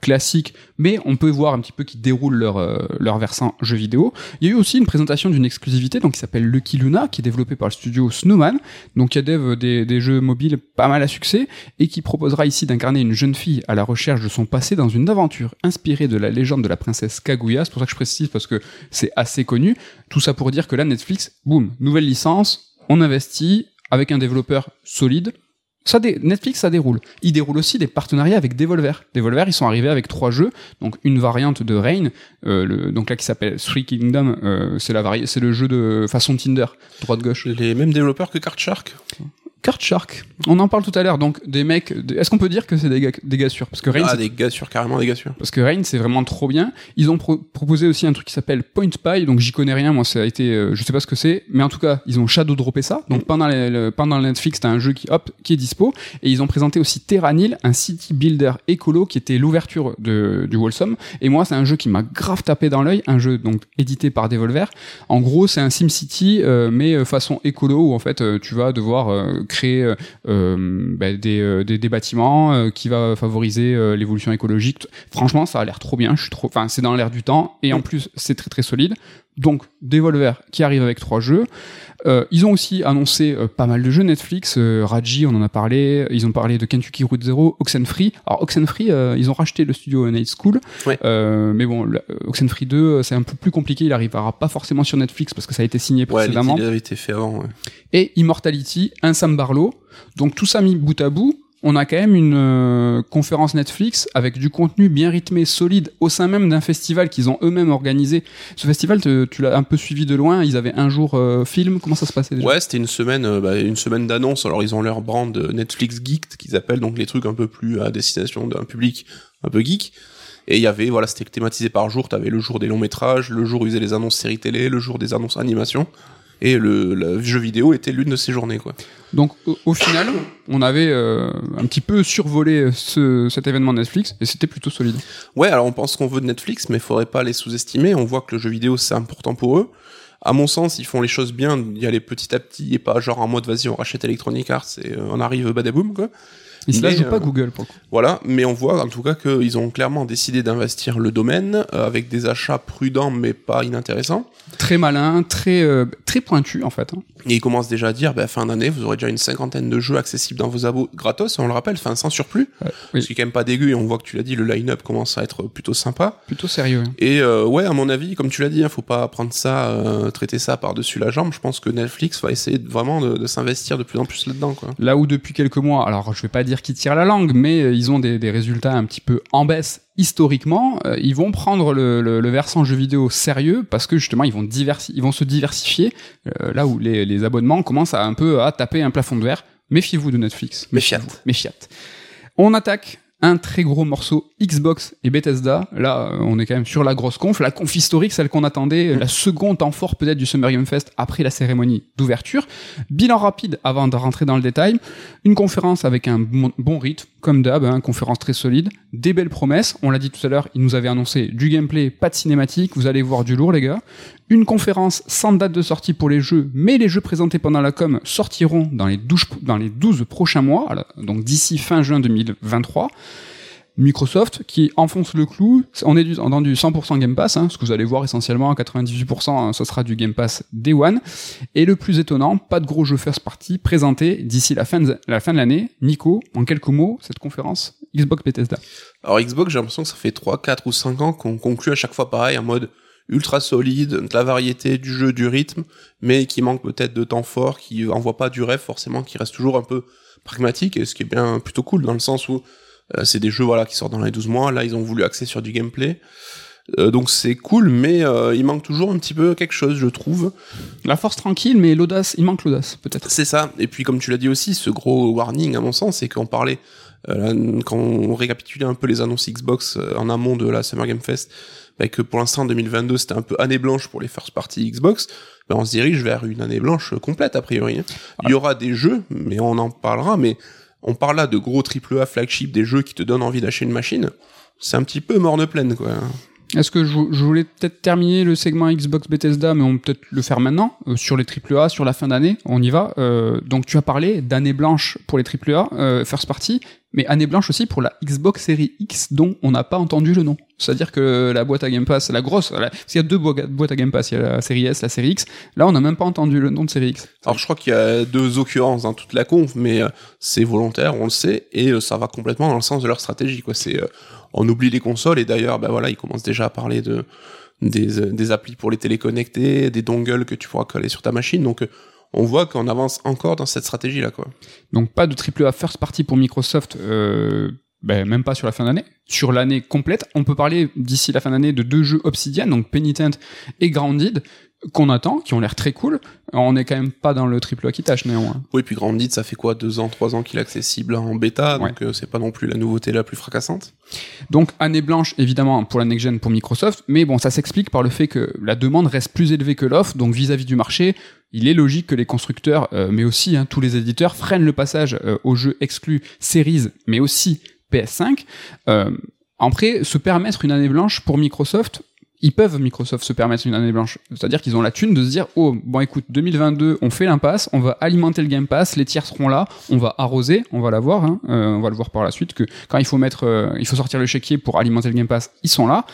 classiques, mais on peut voir un petit peu qui déroulent leur, euh, leur versant jeu vidéo. Il y a eu aussi une présentation d'une exclusivité donc qui s'appelle Lucky Luna, qui est développée par le studio Snowman, donc qui a des, des jeux mobiles pas mal à succès, et qui proposera ici d'incarner une jeune fille à la recherche de son passé dans une aventure inspirée de la légende de la princesse Kaguya. C'est pour ça que je précise, parce que c'est assez connu. Tout ça pour dire que là, Netflix, boum, nouvelle licence, on investit avec un développeur solide, ça Netflix, ça déroule. Il déroule aussi des partenariats avec Devolver. Devolver, ils sont arrivés avec trois jeux, donc une variante de Rain, euh, donc là qui s'appelle Three Kingdom, euh, c'est la c'est le jeu de façon Tinder, droite gauche. Les mêmes développeurs que Card Shark? Card Shark. On en parle tout à l'heure. Donc des mecs. Est-ce qu'on peut dire que c'est des gars, des gars sûrs? Parce que Rain. Ah, des gars sûrs, carrément des gars sûrs. Parce que Rain, c'est vraiment trop bien. Ils ont proposé aussi un truc qui s'appelle Point Pie. Donc j'y connais rien. Moi, ça a été. Euh, je sais pas ce que c'est, mais en tout cas, ils ont shadow droppé ça. Donc pendant le, pendant le Netflix, t'as un jeu qui hop qui est dispo. Et ils ont présenté aussi Terranil, un city builder écolo qui était l'ouverture du Wholesome. Et moi, c'est un jeu qui m'a grave tapé dans l'œil. Un jeu donc édité par Devolver. En gros, c'est un SimCity City, euh, mais euh, façon écolo où en fait tu vas devoir créer euh, bah, des, euh, des, des, bâtiments, euh, qui va favoriser l'évolution écologique. Franchement, ça a l'air trop bien. Je suis trop, enfin, c'est dans l'air du temps et en plus, c'est très très solide. Donc, Devolver qui arrive avec trois jeux. Euh, ils ont aussi annoncé euh, pas mal de jeux Netflix. Euh, Raji, on en a parlé. Ils ont parlé de Kentucky Route Zero, Oxenfree. Alors Oxenfree, ils ont racheté le studio Night School. mais bon, Oxenfree 2, c'est un peu plus compliqué. Il arrivera pas forcément sur Netflix parce que ça a été signé précédemment. Ouais, il avait été fait avant. Et Immortality, un Sam Barlow. Donc tout ça mis bout à bout on a quand même une euh, conférence Netflix avec du contenu bien rythmé, solide, au sein même d'un festival qu'ils ont eux-mêmes organisé. Ce festival, tu l'as un peu suivi de loin. Ils avaient un jour euh, film. Comment ça se passait déjà? Ouais, c'était une semaine, euh, bah, semaine d'annonce. Alors ils ont leur brand Netflix Geek qu'ils appellent donc les trucs un peu plus à destination d'un public un peu geek. Et il y avait, voilà, c'était thématisé par jour. T'avais le jour des longs métrages, le jour où ils faisaient les annonces séries télé, le jour des annonces animation et le, jeu vidéo était l'une de ces journées quoi. Donc au, final, on avait euh, un petit peu survolé ce, cet événement Netflix et c'était plutôt solide. Ouais, alors on pense qu'on veut de Netflix, mais il faudrait pas les sous-estimer. On voit que le jeu vidéo c'est important pour eux. À mon sens, ils font les choses bien, y aller petit à petit et pas genre en mode vas-y on rachète Electronic Arts et euh, on arrive badaboum quoi. Ils se joue pas euh, Google pour. Voilà, mais on voit en tout cas qu'ils ont clairement décidé d'investir le domaine euh, avec des achats prudents mais pas inintéressants. Très malin, très euh, très pointu en fait. Hein. Et ils commencent déjà à dire, bah, fin d'année, vous aurez déjà une cinquantaine de jeux accessibles dans vos abos gratos, on le rappelle, fin sans surplus. Ce qui est quand même pas dégueu et on voit que tu l'as dit, le line-up commence à être plutôt sympa. Plutôt sérieux. Hein. Et ouais, à mon avis, comme tu l'as dit, hein, faut pas prendre ça, traiter ça par-dessus la jambe. Je pense que Netflix va essayer vraiment de, de s'investir de plus en plus là-dedans. Quoi. Là où depuis quelques mois, alors je vais pas dire qu'ils tirent la langue, mais euh, ils ont des, des résultats un petit peu en baisse historiquement, euh, ils vont prendre le, le, le, versant jeu vidéo sérieux parce que justement ils vont diversi ils vont se diversifier euh, là où les, les, abonnements commencent à un peu à taper un plafond de verre. Méfiez-vous de Netflix. Méfiat. Méfiat. On attaque un très gros morceau Xbox et Bethesda. Là, euh, on est quand même sur la grosse conf, la conf historique, celle qu'on attendait, la seconde en fort peut-être du Summer Game Fest après la cérémonie d'ouverture. Bilan rapide avant de rentrer dans le détail. Une conférence avec un bon, rythme, comme d'hab, hein, conférence très solide, des belles promesses. On l'a dit tout à l'heure, ils nous avaient annoncé du gameplay, pas de cinématique, vous allez voir du lourd les gars. Une conférence sans date de sortie pour les jeux, mais les jeux présentés pendant la com sortiront dans les 12, dans les 12 prochains mois, donc d'ici fin juin 2023. Microsoft qui enfonce le clou. On est dans du 100% Game Pass, hein, ce que vous allez voir essentiellement à 98%, hein, ce sera du Game Pass Day One. Et le plus étonnant, pas de gros jeux first party présentés d'ici la fin de la fin de l'année. Nico, en quelques mots, cette conférence Xbox Bethesda. Alors Xbox, j'ai l'impression que ça fait 3, 4 ou 5 ans qu'on conclut à chaque fois pareil en mode ultra solide, de la variété, du jeu, du rythme, mais qui manque peut-être de temps fort, qui envoie pas du rêve forcément, qui reste toujours un peu pragmatique, et ce qui est bien plutôt cool dans le sens où c'est des jeux voilà qui sortent dans les 12 mois. Là, ils ont voulu axer sur du gameplay. Euh, donc c'est cool, mais euh, il manque toujours un petit peu quelque chose, je trouve. La force tranquille, mais l'audace, il manque l'audace, peut-être. C'est ça. Et puis comme tu l'as dit aussi, ce gros warning, à mon sens, c'est qu'on parlait quand on récapitulait un peu les annonces Xbox en amont de la Summer Game Fest, bah, que pour l'instant 2022 c'était un peu année blanche pour les first party Xbox. Bah, on se dirige vers une année blanche complète a priori. Il y aura des jeux, mais on en parlera, mais on parle là de gros AAA flagship, des jeux qui te donnent envie d'acheter une machine. C'est un petit peu morne pleine, quoi. Est-ce que je, je voulais peut-être terminer le segment Xbox Bethesda, mais on peut peut-être le faire maintenant, euh, sur les AAA, sur la fin d'année, on y va. Euh, donc tu as parlé d'année blanche pour les AAA, euh, first party, mais année blanche aussi pour la Xbox Series X, dont on n'a pas entendu le nom. C'est-à-dire que la boîte à Game Pass, la grosse, la, parce qu'il y a deux boîtes à Game Pass, il y a la série S, la série X, là on n'a même pas entendu le nom de série X. Alors je crois qu'il y a deux occurrences dans toute la conf, mais euh, c'est volontaire, on le sait, et euh, ça va complètement dans le sens de leur stratégie. Quoi. C'est, euh, on oublie les consoles, et d'ailleurs, bah voilà, ils commencent déjà à parler de des, des applis pour les téléconnecter, des dongles que tu pourras coller sur ta machine. Donc on voit qu'on avance encore dans cette stratégie-là. Quoi. Donc pas de AAA first party pour Microsoft, euh, ben, même pas sur la fin d'année. Sur l'année complète, on peut parler d'ici la fin d'année de deux jeux Obsidian, donc Penitent et Grounded, qu'on attend, qui ont l'air très cool. On n'est quand même pas dans le qui tâche néanmoins. Oui, puis Grounded, ça fait quoi Deux ans, trois ans qu'il est accessible en bêta, donc euh, c'est pas non plus la nouveauté la plus fracassante. Donc année blanche évidemment pour la next gen pour Microsoft, mais bon ça s'explique par le fait que la demande reste plus élevée que l'offre, donc vis-à-vis du marché, il est logique que les constructeurs, euh, mais aussi hein, tous les éditeurs freinent le passage euh, aux jeux exclus Series, mais aussi PS5. Euh, après, se permettre une année blanche pour Microsoft, ils peuvent Microsoft se permettre une année blanche. C'est-à-dire qu'ils ont la thune de se dire oh bon écoute 2022 on fait l'impasse, on va alimenter le Game Pass, les tiers seront là, on va arroser, on va la voir, hein, euh, on va le voir par la suite que quand il faut mettre, euh, il faut sortir le chéquier pour alimenter le Game Pass, ils sont là.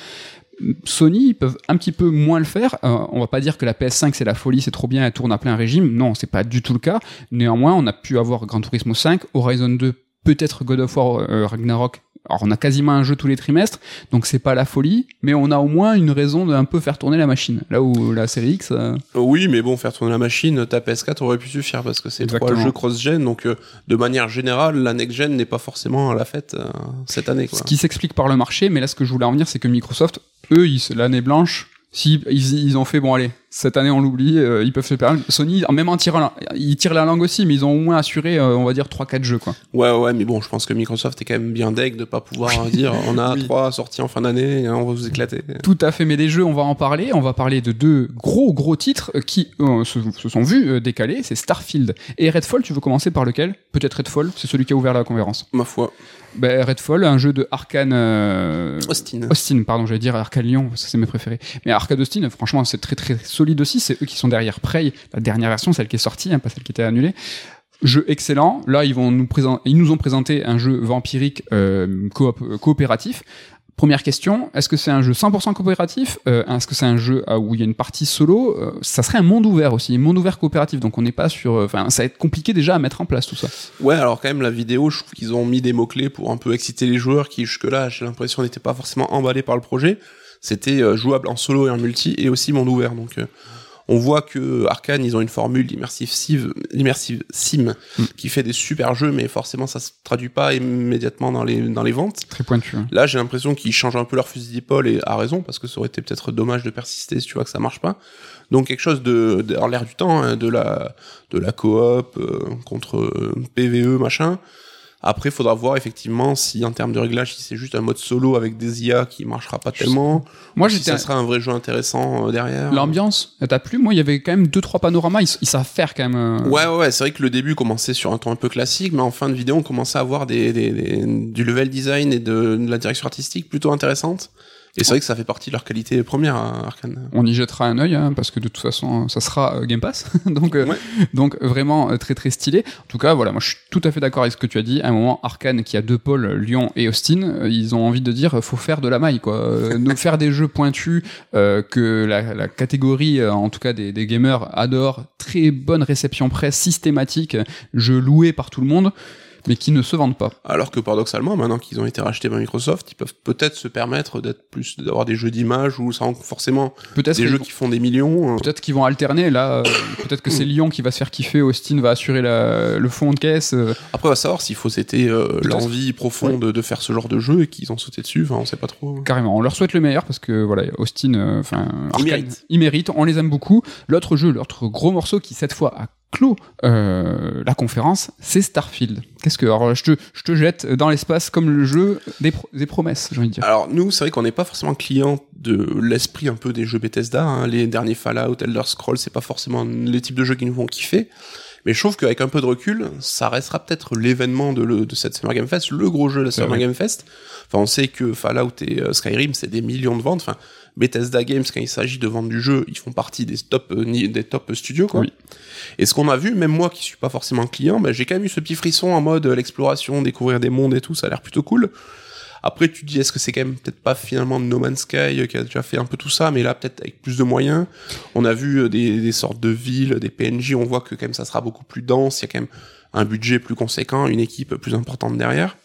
Sony ils peuvent un petit peu moins le faire. Euh, on va pas dire que la PS5 c'est la folie, c'est trop bien, elle tourne à plein régime. Non, c'est pas du tout le cas. Néanmoins, on a pu avoir Gran Turismo 5, Horizon 2, peut-être God of War euh, Ragnarok. Alors on a quasiment un jeu tous les trimestres, donc c'est pas la folie, mais on a au moins une raison d'un peu faire tourner la machine. Là où la série X, euh, Oui, mais bon, faire tourner la machine, ta PS4 aurait pu suffire parce que c'est trois jeux cross-gen, donc euh, de manière générale, la next-gen n'est pas forcément à la fête euh, cette année. Quoi. ce qui s'explique par le marché, mais là ce que je voulais en venir, c'est que Microsoft, eux, l'année blanche, si ils, ils ont fait bon allez, cette année on l'oublie, euh, ils peuvent se permettre. Sony, même en tirant, la, ils tirent la langue aussi, mais ils ont au moins assuré, euh, on va dire 3-4 jeux quoi. Ouais, ouais, mais bon, je pense que Microsoft est quand même bien deg de pas pouvoir dire on a trois sorties en fin d'année, on va vous éclater. Tout à fait, mais des jeux, on va en parler. On va parler de deux gros gros titres qui euh, se, se sont vus décalés. C'est Starfield et Redfall. Tu veux commencer par lequel? Peut-être Redfall. C'est celui qui a ouvert la conférence. Ma foi. Ben, Redfall, un jeu de Arkane. euh, Austin. Austin, pardon, j'allais dire Arkane Lyon, parce que c'est mes préférés. Mais Arcade Austin, franchement, c'est très très solide aussi. C'est eux qui sont derrière Prey, la dernière version, celle qui est sortie, hein, pas celle qui était annulée. Jeu excellent. Là, ils vont nous présenter, ils nous ont présenté un jeu vampirique euh, coop- coopératif. Première question, est-ce que c'est un jeu 100% coopératif euh, Est-ce que c'est un jeu euh, où il y a une partie solo Euh, Ça serait un monde ouvert aussi, un monde ouvert coopératif. Donc on n'est pas sur. euh, Enfin, ça va être compliqué déjà à mettre en place tout ça. Ouais, alors quand même, la vidéo, je trouve qu'ils ont mis des mots-clés pour un peu exciter les joueurs qui, jusque-là, j'ai l'impression, n'étaient pas forcément emballés par le projet. C'était euh, jouable en solo et en multi, et aussi monde ouvert. Donc, on voit que Arkane, ils ont une formule d'immersive sim, sim Mm. qui fait des super jeux, mais forcément, ça se traduit pas immédiatement dans les, dans les ventes. Très pointu. hein. Là, j'ai l'impression qu'ils changent un peu leur fusil d'épaule et à raison, parce que ça aurait été peut-être dommage de persister si tu vois que ça marche pas. Donc quelque chose de, l'air du temps, hein, de la de la coop euh, contre euh, PVE machin. Après, faudra voir effectivement si en termes de réglage, si c'est juste un mode solo avec des IA qui marchera pas tellement. Moi, ou si j'étais. ça sera un vrai jeu intéressant euh, derrière. L'ambiance, elle t'a plu Moi, il y avait quand même deux trois panoramas. Ils, ils savent faire quand même. euh, Ouais, ouais, ouais, c'est vrai que le début commençait sur un ton un peu classique, mais en fin de vidéo, on commençait à avoir des, des, des- du level design et de, de la direction artistique plutôt intéressante. Et c'est vrai que ça fait partie de leur qualité première, hein, Arkane. On y jettera un œil hein, parce que de toute façon ça sera euh, Game Pass. Donc euh, Ouais. donc vraiment euh, très très stylé. En tout cas voilà moi je suis tout à fait d'accord avec ce que tu as dit. À un moment Arkane qui a deux pôles Lyon et Austin ils ont envie de dire faut faire de la maille quoi. Nous faire des jeux pointus euh, que la, la catégorie en tout cas des, des gamers adore très bonne réception presse systématique jeux loués par tout le monde mais qui ne se vendent pas Alors que paradoxalement, maintenant qu'ils ont été rachetés par Microsoft, ils peuvent peut-être se permettre d'être plus, d'avoir des jeux d'image ou sans forcément peut-être des jeux vont- qui font des millions. euh. Peut-être qu'ils vont alterner là. euh, Peut-être que c'est Lyon qui va se faire kiffer. Austin va assurer la- le fond de caisse. euh, Après, on va savoir s'il faut c'était euh, l'envie profonde de faire ce genre de jeu et qu'ils ont sauté dessus. Enfin, on sait pas trop. Carrément, on leur souhaite le meilleur parce que voilà, Austin, euh, enfin, Arkane, méritent. ils méritent, on les aime beaucoup. L'autre jeu, l'autre gros morceau qui cette fois a clos euh, la conférence, c'est Starfield. Qu'est-ce que, alors je te, je te jette dans l'espace comme le jeu des, pro- des promesses, j'ai envie de dire. Alors nous, c'est vrai qu'on n'est pas forcément client de l'esprit un peu des jeux Bethesda. hein. Les derniers Fallout, Elder Scrolls, c'est pas forcément les types de jeux qui nous font kiffer. Mais je trouve qu'avec un peu de recul, ça restera peut-être l'événement de, de cette Summer Game Fest, le gros jeu de la Summer vrai. Game Fest. Enfin, on sait que Fallout et euh, Skyrim, c'est des millions de ventes. Enfin, Bethesda Games, quand il s'agit de vendre du jeu, ils font partie des top, euh, des top studios, quoi. Oui. Et ce qu'on a vu, même moi qui suis pas forcément client, ben, j'ai quand même eu ce petit frisson en mode euh, l'exploration, découvrir des mondes et tout, ça a l'air plutôt cool. Après, tu te dis, est-ce que c'est quand même peut-être pas finalement No Man's Sky euh, qui a déjà fait un peu tout ça, mais là, peut-être avec plus de moyens. On a vu des, des sortes de villes, des PNJ, on voit que quand même ça sera beaucoup plus dense, il y a quand même un budget plus conséquent, une équipe plus importante derrière.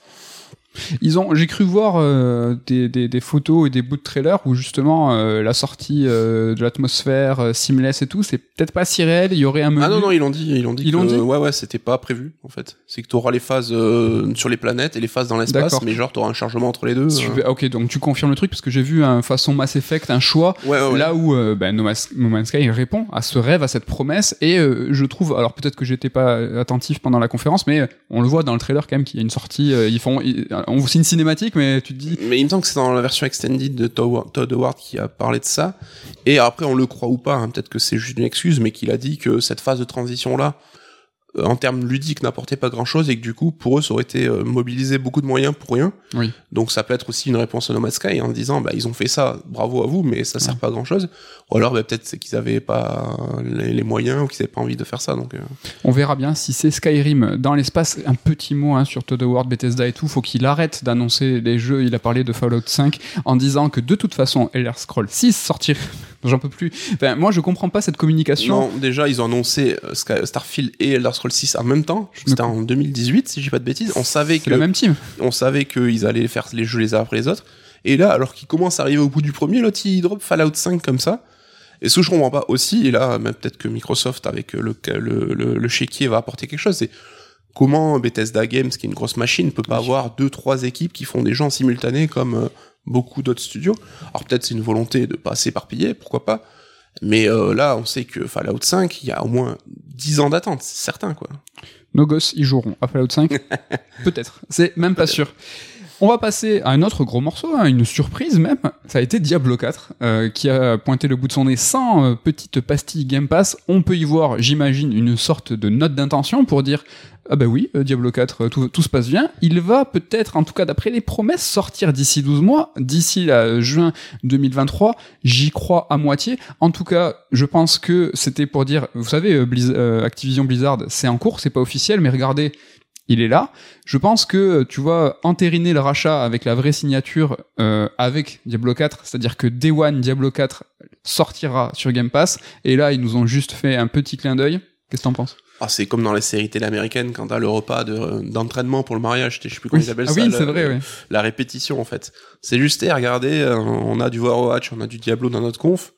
Ils ont, j'ai cru voir euh, des, des, des photos et des bouts de trailer où justement euh, la sortie euh, de l'atmosphère euh, seamless et tout, c'est peut-être pas si réel. Il y aurait un menu. Ah non, non, ils l'ont dit, ils l'ont dit. Ils que- l'ont dit Ouais, ouais, c'était pas prévu, en fait. C'est que tu auras les phases euh, sur les planètes et les phases dans l'espace, mais genre, tu auras un chargement entre les deux. euh. Ok, donc tu confirmes le truc parce que j'ai vu un façon Mass Effect un choix Ouais, ouais, ouais. là où ben, no, Man's, No Man's Sky répond à ce rêve, à cette promesse et euh, je trouve, alors peut-être que j'étais pas attentif pendant la conférence, mais on le voit dans le trailer quand même qu'il y a une sortie. euh, ils font, ils- on c'est une cinématique, mais tu te dis. Mais il me semble que c'est dans la version extended de Todd Howard qui a parlé de ça. Et après, on le croit ou pas, hein, peut-être que c'est juste une excuse, mais qu'il a dit que cette phase de transition-là, euh, en termes ludiques, n'apportait pas grand-chose et que du coup, pour eux, ça aurait été euh, mobiliser beaucoup de moyens pour rien. Oui. Donc ça peut être aussi une réponse à No Man's Sky en disant, bah, ils ont fait ça, bravo à vous, mais ça sert pas à grand-chose. Ou alors, bah, peut-être c'est qu'ils avaient pas les, les moyens ou qu'ils avaient pas envie de faire ça. Donc, euh, On verra bien si c'est Skyrim dans l'espace. Un petit mot hein, sur Todd Howard, Bethesda et tout. Faut qu'il arrête d'annoncer les jeux. Il a parlé de Fallout 5 en disant que de toute façon, Elder Scroll 6 sortirait. J'en peux plus. Enfin, moi, je comprends pas cette communication. Non, déjà, ils ont annoncé euh, Sky- Starfield et Elder Scrolls 6 en même temps. C'était en 2018, si j'ai pas de bêtises. On savait que la même team. on savait qu'ils allaient faire les jeux les uns après les autres. Et là, alors qu'ils commencent à arriver au bout du premier, l'autre il drop Fallout 5 comme ça. Et ce que je comprends pas aussi, et là, même peut-être que Microsoft avec le, le, le, le chéquier va apporter quelque chose, c'est comment Bethesda Games, qui est une grosse machine, peut pas avoir deux, trois équipes qui font des jeux en simultané comme euh, beaucoup d'autres studios. Alors peut-être c'est une volonté de pas s'éparpiller, pourquoi pas. Mais euh, là, on sait que Fallout 5, il y a au moins 10 ans d'attente, c'est certain, quoi. Nos gosses, ils joueront à Fallout 5. Peut-être. C'est même pas sûr. On va passer à un autre gros morceau, hein, une surprise même. Ça a été Diablo 4, euh, qui a pointé le bout de son nez sans euh, petite pastille Game Pass. On peut y voir, j'imagine, une sorte de note d'intention pour dire ah bah oui, euh, Diablo 4, euh, tout, se passe bien. Il va peut-être, en tout cas d'après les promesses, sortir d'ici 12 mois, d'ici là, juin 2023. J'y crois à moitié. En tout cas, je pense que c'était pour dire, vous savez, euh, euh, Activision Blizzard, c'est en cours, c'est pas officiel, mais regardez, il est là. Je pense que tu vois entériner le rachat avec la vraie signature euh, avec Diablo 4, c'est-à-dire que Day One Diablo 4 sortira sur Game Pass, et là ils nous ont juste fait un petit clin d'œil. Qu'est-ce que t'en penses? Ah, c'est comme dans les séries télé américaines quand t'as le repas de- d'entraînement pour le mariage, je sais plus comment Oui. ils appellent Ah ça. oui, c'est vrai, oui. La répétition en fait. C'est juste, eh, regardez, euh, on a du Overwatch, on a du Diablo dans notre conf.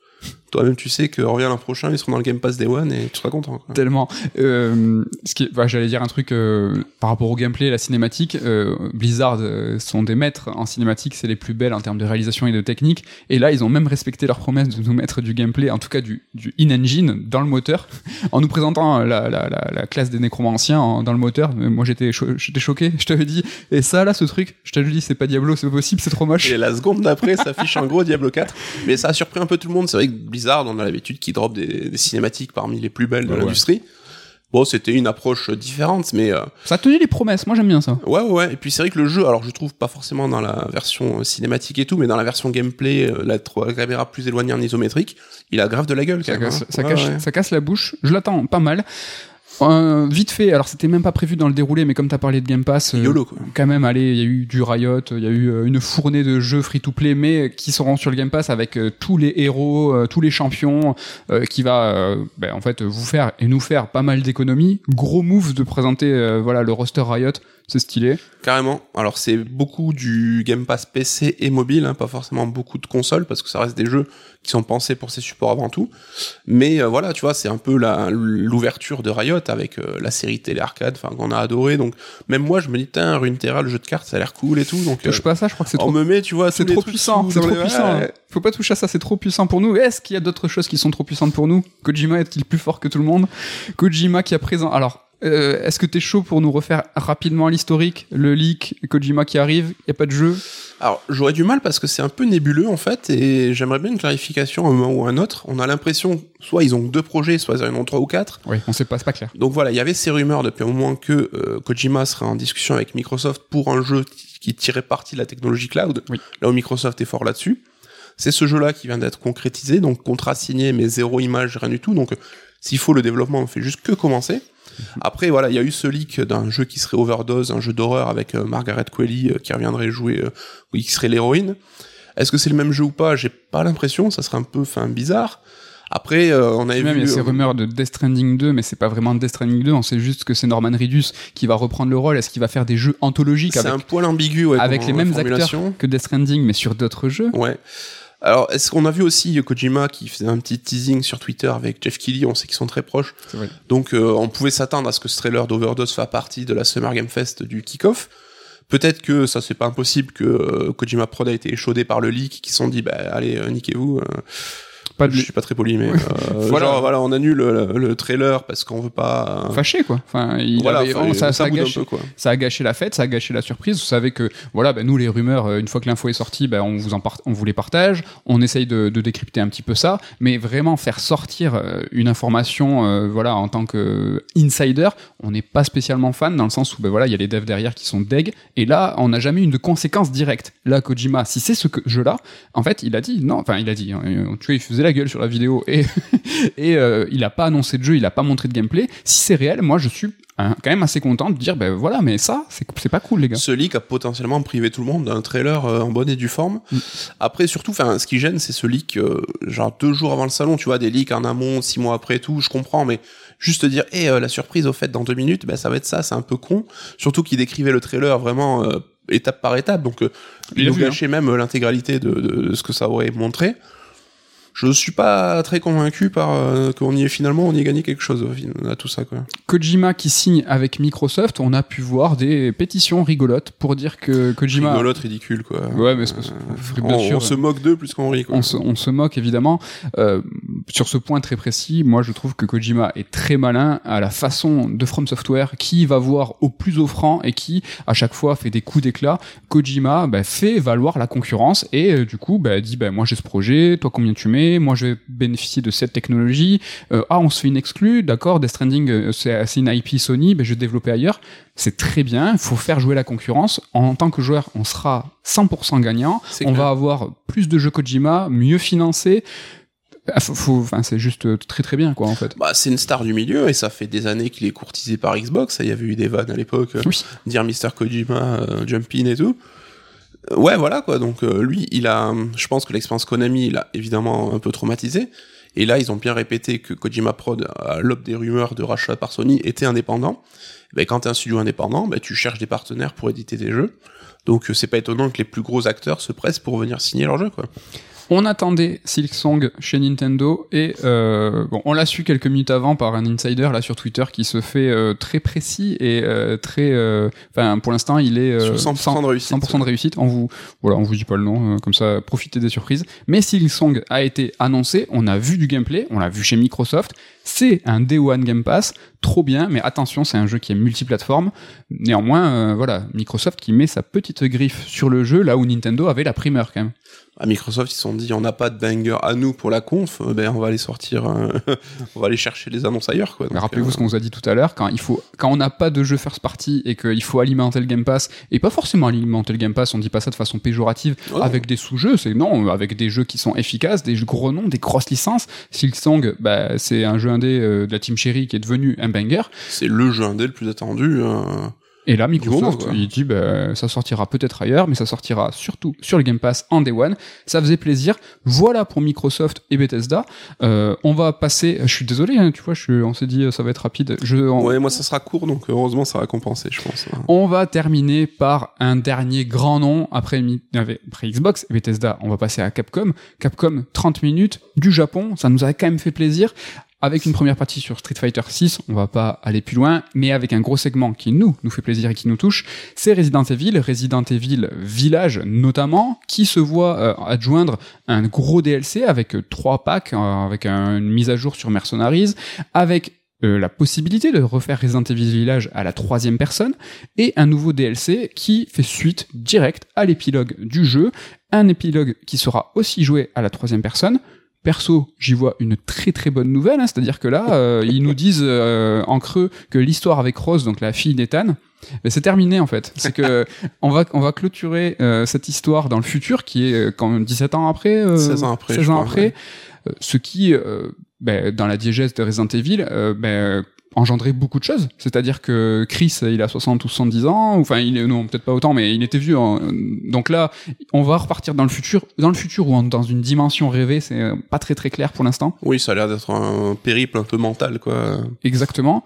Toi-même, tu sais que revient l'an prochain, ils seront dans le Game Pass Day One et tu seras content. Quoi. Tellement. Euh, ce qui, bah, j'allais dire un truc euh, par rapport au gameplay, la cinématique. euh, Blizzard euh, sont des maîtres en cinématique, c'est les plus belles en termes de réalisation et de technique. Et là, ils ont même respecté leur promesse de nous mettre du gameplay, en tout cas du, du in-engine dans le moteur, en nous présentant la, la, la, la classe des nécromanciens en- dans le moteur. Moi, j'étais cho- j'étais choqué. Je t'avais dit. Et ça, là, ce truc, je t'avais dit, c'est pas Diablo, c'est pas possible, c'est trop moche. Et la seconde d'après, ça affiche en gros Diablo 4. Mais ça a surpris un peu tout le monde. C'est vrai que Blizzard, on a l'habitude qu'ils drop des, des cinématiques parmi les plus belles de Ouais, ouais. l'industrie. Bon, c'était une approche différente, mais euh, Ça a tenu les promesses. Moi, j'aime bien ça. ouais, ouais. Et puis c'est vrai que le jeu, alors je trouve pas forcément dans la version euh, cinématique et tout, mais dans la version gameplay, euh, la, la caméra plus éloignée en isométrique, il a grave de la gueule. Ça casse, hein. ça, Ouais, cache- ouais. ça casse la bouche. Je l'attends pas mal. Euh, vite fait, alors c'était même pas prévu dans le déroulé, mais comme t'as parlé de Game Pass, euh, YOLO, quoi. quand même, allez, il y a eu du Riot, il y a eu euh, une fournée de jeux free-to-play, mais qui seront sur le Game Pass avec euh, tous les héros, tous les champions, qui va, ben, en fait, vous faire et nous faire pas mal d'économies. Gros move de présenter, voilà, le roster Riot, c'est stylé. Carrément. Alors c'est beaucoup du Game Pass PC et mobile, hein, pas forcément beaucoup de consoles parce que ça reste des jeux qui sont pensés pour ces supports avant tout. Mais euh, voilà, tu vois, c'est un peu l'ouverture de Riot avec euh, la série télé arcade, enfin qu'on a adoré. Donc même moi, je me dis, tiens, Runeterra, le jeu de cartes, ça a l'air cool et tout. Donc euh, Touche pas à ça, je crois que c'est on trop me met, tu vois, C'est trop puissant, c'est trop les- puissant. Ouais. Faut pas toucher à ça, c'est trop puissant pour nous. Est-ce qu'il y a d'autres choses qui sont trop puissantes pour nous? Kojima est-il plus fort que tout le monde? Kojima qui a présent. Alors, euh, est-ce que t'es chaud pour nous refaire rapidement l'historique, le leak, Kojima qui arrive, y a pas de jeu? Alors, j'aurais du mal parce que c'est un peu nébuleux en fait, et j'aimerais bien une clarification à un moment ou à un autre. On a l'impression, soit ils ont deux projets, soit ils en ont trois ou quatre. Oui, on sait pas, c'est pas clair. Donc voilà, il y avait ces rumeurs depuis un moment que euh, Kojima serait en discussion avec Microsoft pour un jeu qui tirait parti de la technologie cloud, Oui. là où Microsoft est fort là-dessus. C'est ce jeu-là qui vient d'être concrétisé, donc contrat signé, mais zéro image, rien du tout. Donc, s'il faut, le développement ne fait juste que commencer. Après, voilà, il y a eu ce leak d'un jeu qui serait Overdose, un jeu d'horreur avec euh, Margaret Qualley euh, qui reviendrait jouer, euh, oui, qui serait l'héroïne. Est-ce que c'est le même jeu ou pas? J'ai pas l'impression, ça serait un peu, fin bizarre. Après, euh, on avait Même il y vu. a ces rumeurs de Death Stranding 2, mais c'est pas vraiment Death Stranding 2, on sait juste que c'est Norman Reedus qui va reprendre le rôle. Est-ce qu'il va faire des jeux anthologiques c'est avec, un poil ambigu, ouais, avec les mêmes acteurs que Death Stranding, mais sur d'autres jeux? Ouais. Alors, est-ce qu'on a vu aussi Kojima qui faisait un petit teasing sur Twitter avec Jeff Keighley On sait qu'ils sont très proches. Vrai. Donc, euh, on pouvait s'attendre à ce que ce trailer d'Overdose fasse partie de la Summer Game Fest du kick-off. Peut-être que ça c'est pas impossible que euh, Kojima Prod a été échaudé par le leak, qui se sont dit bah allez euh, niquez-vous. Euh. Pas de je suis pas très poli mais euh, Voilà. genre voilà on annule le, le trailer parce qu'on veut pas. Fâché quoi. Enfin, il voilà, avait- ça, ça a gâché, peu, quoi. ça a gâché la fête, ça a gâché la surprise. Vous savez que voilà, ben, nous les rumeurs, euh, une fois que l'info est sortie, ben, on vous en part- on vous les partage, on essaye de, de décrypter un petit peu ça, mais vraiment faire sortir euh, une information, euh, voilà, en tant que insider, on n'est pas spécialement fan dans le sens où ben voilà, il y a les devs derrière qui sont deg, et là, on n'a jamais eu de conséquences directes. Là, Kojima, si c'est ce que- jeu-là, en fait, il a dit non, enfin, il a dit, hein, euh, tu vois, il faisait la gueule sur la vidéo et et euh, il a pas annoncé de jeu, il a pas montré de gameplay. Si c'est réel, moi, je suis hein, quand même assez content de dire ben voilà mais ça c'est pas cool les gars Ce leak a potentiellement privé tout le monde d'un trailer euh, en bonne et due forme. Mm. Après, surtout, enfin, ce qui gêne, c'est ce leak, euh, genre deux jours avant le salon, tu vois, des leaks en amont, six mois après tout, je comprends, mais juste dire, hé, la surprise au fait dans deux minutes, ben ça va être ça, c'est un peu con. Surtout qu'il décrivait le trailer vraiment étape par étape, donc Il nous hein. gâchait même l'intégralité de, de- de ce que ça aurait montré. Je suis pas très convaincu par euh, qu'on y est finalement, on y a gagné quelque chose à tout ça, quoi. Kojima qui signe avec Microsoft on a pu voir des pétitions rigolotes pour dire que Kojima Rigolote, ridicule, quoi. ouais mais Euh, on, sûr on se moque d'eux plus qu'on rit, quoi. on se, on se moque évidemment euh, sur ce point très précis. Moi, je trouve que Kojima est très malin à la façon de From Software, qui va voir au plus offrant et qui à chaque fois fait des coups d'éclat. Kojima bah, fait valoir la concurrence et euh, du coup bah, dit bah, moi j'ai ce projet, toi combien tu mets, moi je vais bénéficier de cette technologie. Euh, ah on se fait une exclue, d'accord, Death Stranding euh, c'est une IP Sony, bah, je vais développer ailleurs. C'est très bien, il faut faire jouer la concurrence. En tant que joueur, on sera 100% gagnant. On clair. va avoir plus de jeux Kojima, mieux financés. Ah, Enfin, c'est juste euh, très très bien, quoi, en fait. Bah, c'est une star du milieu et ça fait des années qu'il est courtisé par Xbox. Il y avait eu des vannes à l'époque, Oui. dire Mr. Kojima, euh, Jump In et tout. Ouais, voilà quoi. Donc euh, lui, il a, je pense que l'expérience Konami, il a évidemment un peu traumatisé. Et là, ils ont bien répété que Kojima Prod, à l'aube des rumeurs de rachat par Sony, était indépendant. Ben, quand t'es un studio indépendant, ben, tu cherches des partenaires pour éditer tes jeux. Donc euh, c'est pas étonnant que les plus gros acteurs se pressent pour venir signer leur jeu, quoi. On attendait Silksong chez Nintendo et euh, bon, on l'a su quelques minutes avant par un insider là sur Twitter qui se fait euh, très précis et euh, très. euh, Enfin, pour l'instant, il est euh, Sur 100% de réussite. 100% de réussite. On vous, voilà, on vous dit pas le nom, euh, comme ça, profitez des surprises. Mais Silksong a été annoncé, on a vu du gameplay, on l'a vu chez Microsoft. C'est un Day One Game Pass, trop bien, mais attention, c'est un jeu qui est multiplateforme. Néanmoins, euh, voilà, Microsoft qui met sa petite griffe sur le jeu là où Nintendo avait la primeur quand même. À Microsoft, ils se sont dit, on n'a pas de banger à nous pour la conf, euh, ben on va aller sortir, euh, on va aller chercher les annonces ailleurs, quoi. Rappelez-vous euh, ce qu'on vous a dit tout à l'heure, quand il faut, quand on n'a pas de jeu first party et qu'il faut alimenter le Game Pass, et pas forcément alimenter le Game Pass, on dit pas ça de façon péjorative, avec des sous-jeux, c'est non, avec des jeux qui sont efficaces, des gros noms, des grosses licences. Silksong, bah, c'est un jeu indé euh, de la Team Cherry qui est devenu un banger. c'est le jeu indé le plus attendu. Et là, Microsoft, moment, il dit, bah, ça sortira peut-être ailleurs, mais ça sortira surtout sur le Game Pass en Day One. Ça faisait plaisir. Voilà pour Microsoft et Bethesda. Euh, on va passer, je suis désolé, hein, tu vois, je suis, on s'est dit, ça va être rapide. Je, on- Ouais, moi ça sera court, donc heureusement ça va compenser, je pense. On va terminer par un dernier grand nom après, après Xbox et Bethesda. On va passer à Capcom. Capcom, 30 minutes du Japon. Ça nous a quand même fait plaisir. Avec une première partie sur Street Fighter 6, on va pas aller plus loin, mais avec un gros segment qui nous, nous fait plaisir et qui nous touche, c'est Resident Evil, Resident Evil Village notamment, qui se voit euh, adjoindre un gros DLC avec euh, trois packs, euh, avec un- une mise à jour sur Mercenaries, avec la possibilité de refaire Resident Evil Village à la troisième personne et un nouveau DLC qui fait suite directe à l'épilogue du jeu, un épilogue qui sera aussi joué à la troisième personne. Perso, j'y vois une très très bonne nouvelle, hein, c'est-à-dire que là, euh, ils nous disent euh, en creux que l'histoire avec Rose, donc la fille d'Ethan, mais c'est terminé en fait. C'est que on va on va clôturer euh, cette histoire dans le futur qui est quand même 17 ans après, euh, 16 ans après, 16 je ans crois, après, ouais. ce qui euh, ben, dans la diégèse de Resident Evil, ben, engendrait beaucoup de choses. C'est-à-dire que Chris, il a 60 ou 70 ans, enfin il est non peut-être pas autant, mais il était vieux. hein. Donc là, on va repartir dans le futur, dans le futur ou dans une dimension rêvée. C'est euh, pas très très clair pour l'instant. Oui, ça a l'air d'être un périple un peu mental, quoi. Exactement.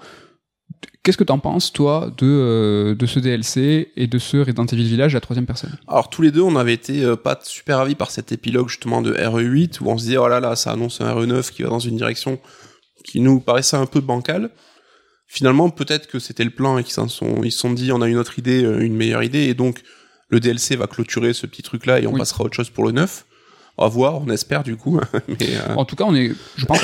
Qu'est-ce que t'en penses, toi, de, euh, de ce DLC et de ce Resident Evil Village à la troisième personne? Alors tous les deux, on avait été euh, pas super avis par cet épilogue justement de RE8 où on se disait oh là là, ça annonce un RE9 qui va dans une direction qui nous paraissait un peu bancale. Finalement, peut-être que c'était le plan et qu'ils sont, ils se sont dit on a une autre idée, euh, une meilleure idée et donc le DLC va clôturer ce petit truc là et on Oui. passera à autre chose pour le 9. On va voir, on espère du coup. Mais euh, En tout cas, on est, je pense,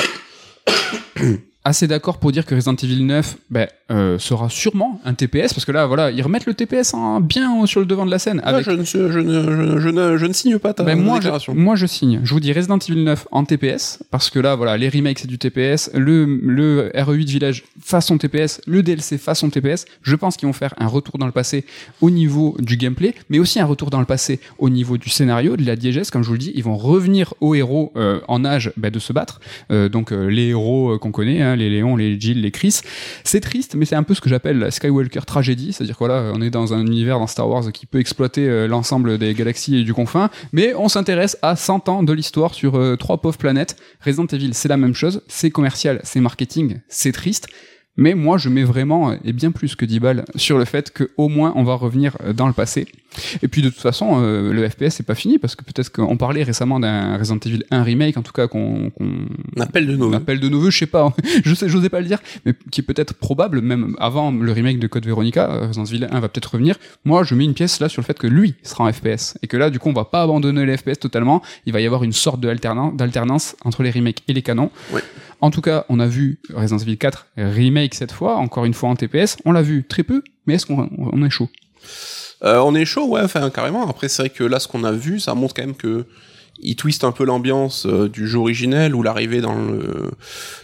assez d'accord pour dire que Resident Evil 9 ben, euh, sera sûrement un TPS, parce que là, voilà, ils remettent le TPS en, bien sur le devant de la scène. moi, Avec, je, ne, je, ne, je, ne- je ne, je ne signe pas ta Ben, moi, déclaration. moi, je signe. Je vous dis Resident Evil 9 en TPS, parce que là, voilà, les remakes, c'est du TPS. Le, le RE8 Village façon TPS, le DLC façon TPS. Je pense qu'ils vont faire un retour dans le passé au niveau du gameplay, mais aussi un retour dans le passé au niveau du scénario, de la diégèse, comme je vous le dis. Ils vont revenir aux héros euh, en âge ben, de se battre. Euh, donc, les héros qu'on connaît, hein, les Léon, les Jill, les Chris. C'est triste, mais c'est un peu ce que j'appelle la Skywalker tragédie. C'est-à-dire que voilà, on est dans un univers dans Star Wars qui peut exploiter euh, l'ensemble des galaxies et du confin, mais on s'intéresse à 100 ans de l'histoire sur euh, trois pauvres planètes. Resident Evil, c'est la même chose. C'est commercial, c'est marketing, c'est triste. Mais moi, je mets vraiment, euh, et bien plus que 10 balles, sur le fait qu'au moins on va revenir euh, dans le passé. Et puis de toute façon, euh, le FPS c'est pas fini parce que peut-être qu'on parlait récemment d'un Resident Evil 1 remake, en tout cas qu'on On appelle de voeux. appelle de nos voeux, je sais pas, je sais, j'osais pas le dire, mais qui est peut-être probable, même avant le remake de Code Veronica, euh, Resident Evil 1 va peut-être revenir. Moi, je mets une pièce là sur le fait que lui sera en FPS et que là, du coup, on va pas abandonner les FPS totalement. Il va y avoir une sorte de d'alternance entre les remakes et les canons. Ouais. En tout cas, on a vu Resident Evil 4 remake cette fois, encore une fois en TPS. On l'a vu très peu, mais est-ce qu'on on est chaud? Euh, on est chaud, ouais, enfin carrément. Après, c'est vrai que là, ce qu'on a vu, ça montre quand même que il twiste un peu l'ambiance euh, du jeu originel où l'arrivée dans le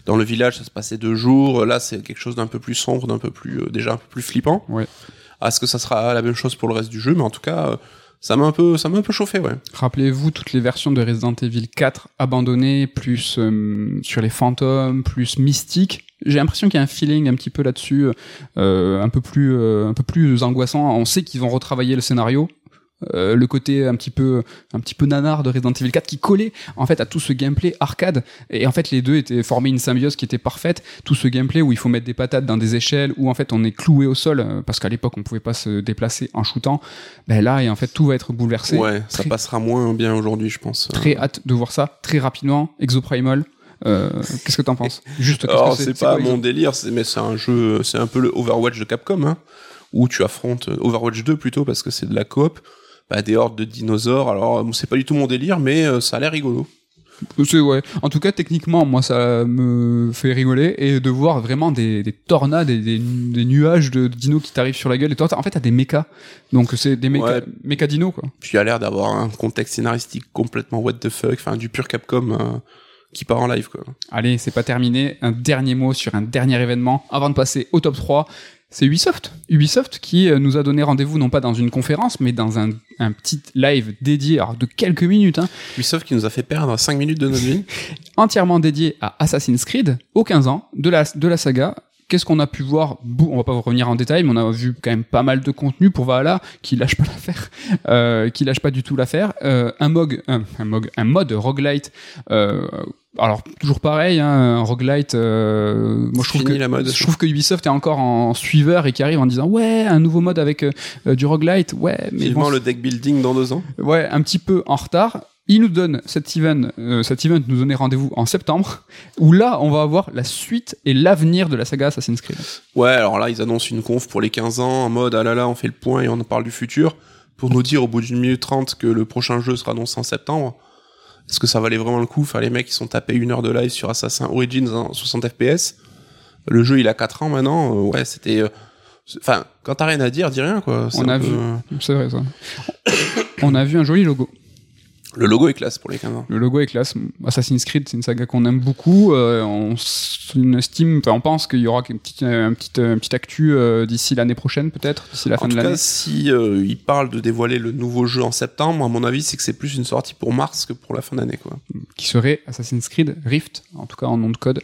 dans le village, ça se passait deux jours. Là, c'est quelque chose d'un peu plus sombre, d'un peu plus euh, déjà un peu plus flippant. Ouais. Est-ce que ça sera la même chose pour le reste du jeu Mais en tout cas, euh, ça m'a un peu ça m'a un peu chauffé, ouais. Rappelez-vous toutes les versions de Resident Evil 4 abandonnées, plus euh, sur les fantômes, plus mystiques. J'ai l'impression qu'il y a un feeling un petit peu là-dessus, euh, un peu plus, euh, un peu plus angoissant. On sait qu'ils vont retravailler le scénario. Euh, le côté un petit peu un petit peu nanar de Resident Evil 4 qui collait en fait à tout ce gameplay arcade et en fait les deux étaient formés une symbiose qui était parfaite tout ce gameplay où il faut mettre des patates dans des échelles où en fait on est cloué au sol euh, parce qu'à l'époque on pouvait pas se déplacer en shootant ben là et en fait tout va être bouleversé Ouais, ça passera moins bien aujourd'hui, je pense. Très hâte de voir ça très rapidement. Exoprimal. Euh, Qu'est-ce que t'en penses? Juste. Alors c'est? pas quoi, mon délire, mais c'est un jeu, c'est un peu le Overwatch de Capcom, hein, où tu affrontes Overwatch 2 plutôt parce que c'est de la coop, bah, des hordes de dinosaures. Alors euh, c'est pas du tout mon délire, mais euh, ça a l'air rigolo. Ouais. En tout cas, techniquement, moi, ça me fait rigoler et de voir vraiment des, des tornades et des, des nuages de dinos qui t'arrivent sur la gueule. Et toi, en fait, t'as des mechas. Donc c'est des méca, Ouais. méca dinos quoi. Puis il a l'air d'avoir un contexte scénaristique complètement what the fuck, enfin du pur Capcom euh, qui part en live quoi. Allez, c'est pas terminé. Un dernier mot sur un dernier événement avant de passer au top 3. C'est Ubisoft. Ubisoft qui euh, nous a donné rendez-vous non pas dans une conférence, mais dans un, un petit live dédié, alors de quelques minutes, hein, Ubisoft qui nous a fait perdre 5 minutes de notre vie. entièrement dédié à Assassin's Creed, aux 15 ans de la, de la saga. Qu'est-ce qu'on a pu voir On va pas revenir en détail, mais on a vu quand même pas mal de contenu pour Valhalla, qui lâche pas l'affaire, euh, qui lâche pas du tout l'affaire. Euh, un mog, un, un mog, un mode roguelite. Euh, alors toujours pareil, hein, un roguelite. Euh, moi je trouve Fini que la mode. je trouve que Ubisoft est encore en suiveur et qui arrive en disant ouais un nouveau mode avec euh, du roguelite, ouais mais bon, le deck building dans deux ans. ouais, un petit peu en retard. Il nous donne cet event, euh, cet event nous donnait rendez-vous en septembre, où là, on va avoir la suite et l'avenir de la saga Assassin's Creed. Ouais, alors là ils annoncent une conf pour les 15 ans en mode ah là là on fait le point et on en parle du futur pour nous dire au bout d'une minute trente que le prochain jeu sera annoncé en septembre. Est-ce que ça valait vraiment le coup? Enfin les mecs ils sont tapés une heure de live sur Assassin Origins en 60 FPS. Le jeu, il a 4 ans maintenant. euh, ouais, c'était. euh, Enfin, quand t'as rien à dire, dis rien quoi. On a peu- vu. C'est vrai ça. On a vu un joli logo. Le logo est classe pour les 15 ans. Le logo est classe. Assassin's Creed, c'est une saga qu'on aime beaucoup. Euh, on estime, enfin, on pense qu'il y aura une petite, un petit, un petit actu euh, d'ici l'année prochaine, peut-être, d'ici la En fin tout de l'année. cas, si euh, il parle de dévoiler le nouveau jeu en septembre, à mon avis, c'est que c'est plus une sortie pour mars que pour la fin d'année quoi. qui serait Assassin's Creed Rift, en tout cas en nom de code,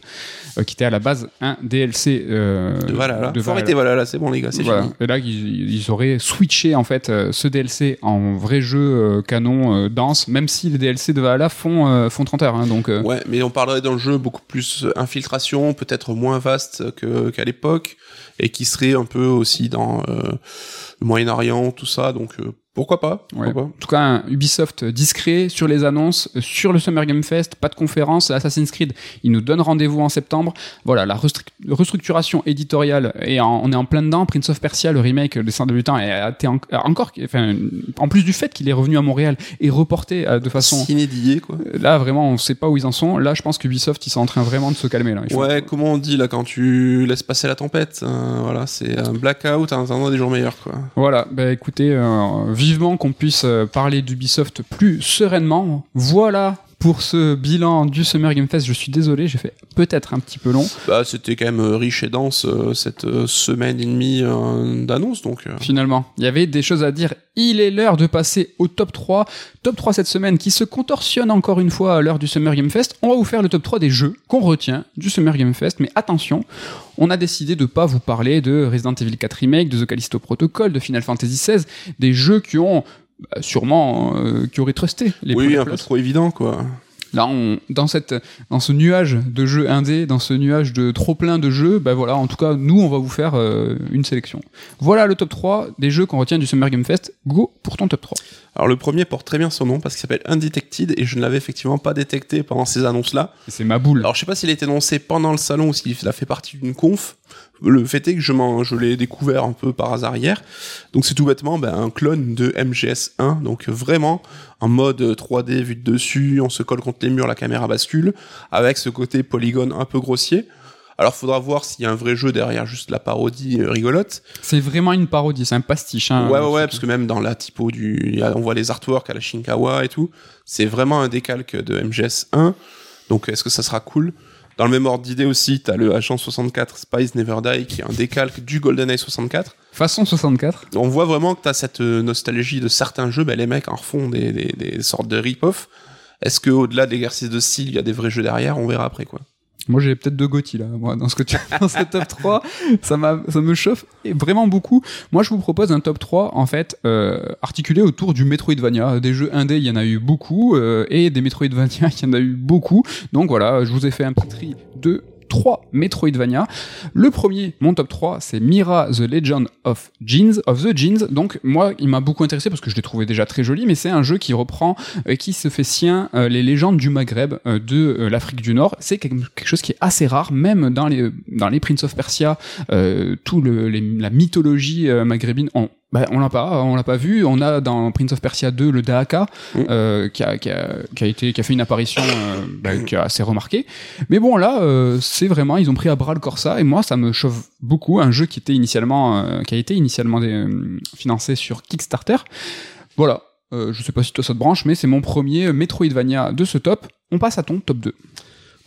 euh, qui était à la base un DLC euh, De Valhalla. de arrêter Valhalla, c'est bon les gars, c'est Voilà. fini. Et là, ils, ils auraient switché en fait euh, ce DLC en vrai jeu euh, canon euh, dense, même si les DLC de Valhalla font euh, font 30 heures. hein, donc euh, Ouais, mais on parlerait d'un jeu beaucoup plus euh, infiltration, peut-être moins vaste qu'à l'époque, et qui serait un peu aussi dans le Moyen-Orient, tout ça. Donc pourquoi pas pourquoi Ouais. pas En tout cas, un Ubisoft discret sur les annonces, sur le Summer Game Fest, pas de conférence. Assassin's Creed, il nous donne rendez-vous en septembre. Voilà, la restruc- restructuration éditoriale, et en- on est en plein dedans. Prince of Persia, le remake des Saints de Lutin, été en- encore, enfin, en plus du fait qu'il est revenu à Montréal et reporté euh, de façon. Inédité, quoi. Là, vraiment, on sait pas où ils en sont. Là, je pense que Ubisoft, ils sont en train vraiment de se calmer. Là. Faut- Ouais, comment on dit là quand tu laisses passer la tempête hein, Voilà, c'est un blackout en attendant des jours meilleurs, quoi. Voilà, bah écoutez, euh, vivement qu'on puisse euh, parler d'Ubisoft plus sereinement. Voilà pour ce bilan du Summer Game Fest. Je suis désolé, j'ai fait peut-être un petit peu long. Bah, c'était quand même euh, riche et dense euh, cette euh, semaine et demie euh, d'annonces, donc. Finalement, il y avait des choses à dire. Il est l'heure de passer au top 3. Top 3 cette semaine qui se contorsionne encore une fois à l'heure du Summer Game Fest. On va vous faire le top 3 des jeux qu'on retient du Summer Game Fest. Mais attention, on a décidé de pas vous parler de Resident Evil 4 Remake, de The Callisto Protocol, de Final Fantasy XVI, des jeux qui ont bah, sûrement euh, qui auraient trusté les oui, un peu trop évident, quoi. Là, on, dans cette, dans ce nuage de jeux indés, dans ce nuage de trop plein de jeux, bah voilà, en tout cas, nous, on va vous faire euh, une sélection. Voilà le top 3 des jeux qu'on retient du Summer Game Fest. Go pour ton top 3. Alors le premier porte très bien son nom parce qu'il s'appelle Undetected et je ne l'avais effectivement pas détecté pendant ces annonces-là. C'est ma boule. Alors je sais pas s'il a été annoncé pendant le salon ou s'il a fait partie d'une conf. Le fait est que je, l'ai découvert un peu par hasard hier. Donc c'est tout bêtement ben, un clone de MGS1. Donc vraiment en mode 3D vu de dessus, on se colle contre les murs, la caméra bascule, avec ce côté polygone un peu grossier. Alors faudra voir s'il y a un vrai jeu derrière juste la parodie euh, rigolote. C'est vraiment une parodie, c'est un pastiche. Hein, ouais, ouais, ouais, parce que même dans la typo du, on voit les artworks à la Shinkawa et tout. C'est vraiment un décalque de MGS1. Donc, est-ce que ça sera cool? Dans le même ordre d'idée aussi, t'as le Agent 64 Spice Never Die qui est un décalque du GoldenEye 64. Façon 64. On voit vraiment que t'as cette euh, nostalgie de certains jeux, ben les mecs en refont des, des, des sortes de rip-off. Est-ce que au-delà de l'exercice de style, il y a des vrais jeux derrière? On verra après, quoi. Moi, j'ai peut-être deux Gotti là, moi, dans ce que tu dans ce top 3. Ça, me chauffe vraiment beaucoup. Moi, je vous propose un top 3, en fait, euh, articulé autour du Metroidvania. Des jeux indés, il y en a eu beaucoup, euh, et des Metroidvania, il y en a eu beaucoup. Donc voilà, je vous ai fait un petit tri de trois Metroidvania. Le premier, mon top 3, c'est Mira The Legend of Jeans, of the Jeans. Donc moi, il m'a beaucoup intéressé parce que je l'ai trouvé déjà très joli, mais c'est un jeu qui reprend, euh, qui se fait sien euh, les légendes du Maghreb, euh, de l'Afrique du Nord. C'est quelque chose qui est assez rare, même dans les dans les Prince of Persia, tout le, la mythologie maghrébine. On, bah, on l'a pas, on l'a pas vu. On a dans Prince of Persia 2 le Dahaka, Mm. euh, qui, a, qui, a, qui a été, qui a fait une apparition euh, bah, qui assez remarquée. Mais bon, là, euh, c'est vraiment, ils ont pris à bras le corps ça, et moi, ça me chauffe beaucoup. Un jeu qui était initialement, qui a été initialement financé sur Kickstarter. Voilà. Je sais pas si toi ça te branche, mais c'est mon premier Metroidvania de ce top. On passe à ton top 2.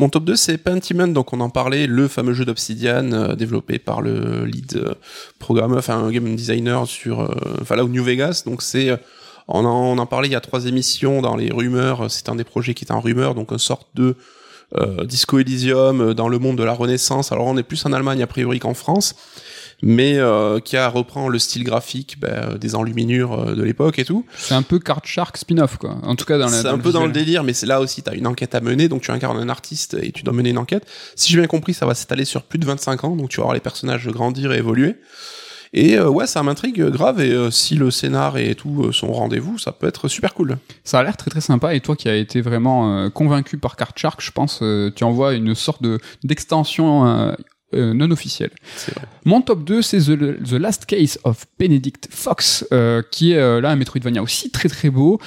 Mon top 2, c'est Pentiment, donc on en parlait, le fameux jeu d'Obsidian, euh, développé par le lead euh, programmeur, enfin game designer sur euh, Fallout New Vegas. Donc c'est, euh, on en, on en parlait il y a trois émissions dans les rumeurs, c'est un des projets qui est en rumeur, donc une sorte de Disco Elysium dans le monde de la Renaissance. Alors on est plus en Allemagne a priori qu'en France, mais euh, qui a reprend le style graphique ben, des enluminures euh, de l'époque et tout. C'est un peu Card Shark spin-off, quoi. En tout cas, dans la. C'est un peu dans le délire, mais c'est là aussi, tu as une enquête à mener, donc tu incarnes un artiste et tu dois mener une enquête. Si j'ai bien compris, ça va s'étaler sur plus de 25 ans, donc tu vas voir les personnages grandir et évoluer. Et euh, ouais, ça m'intrigue grave, et euh, si le scénar et tout euh, sont au rendez-vous, ça peut être super cool. Ça a l'air très très sympa et toi qui as été vraiment euh, convaincu par Card Shark, je pense, euh, tu envoies une sorte de d'extension euh, non vrai. Mon top 2, c'est The, The Last Case of Benedict Fox, euh, qui est euh, là un Metroidvania aussi très très beau.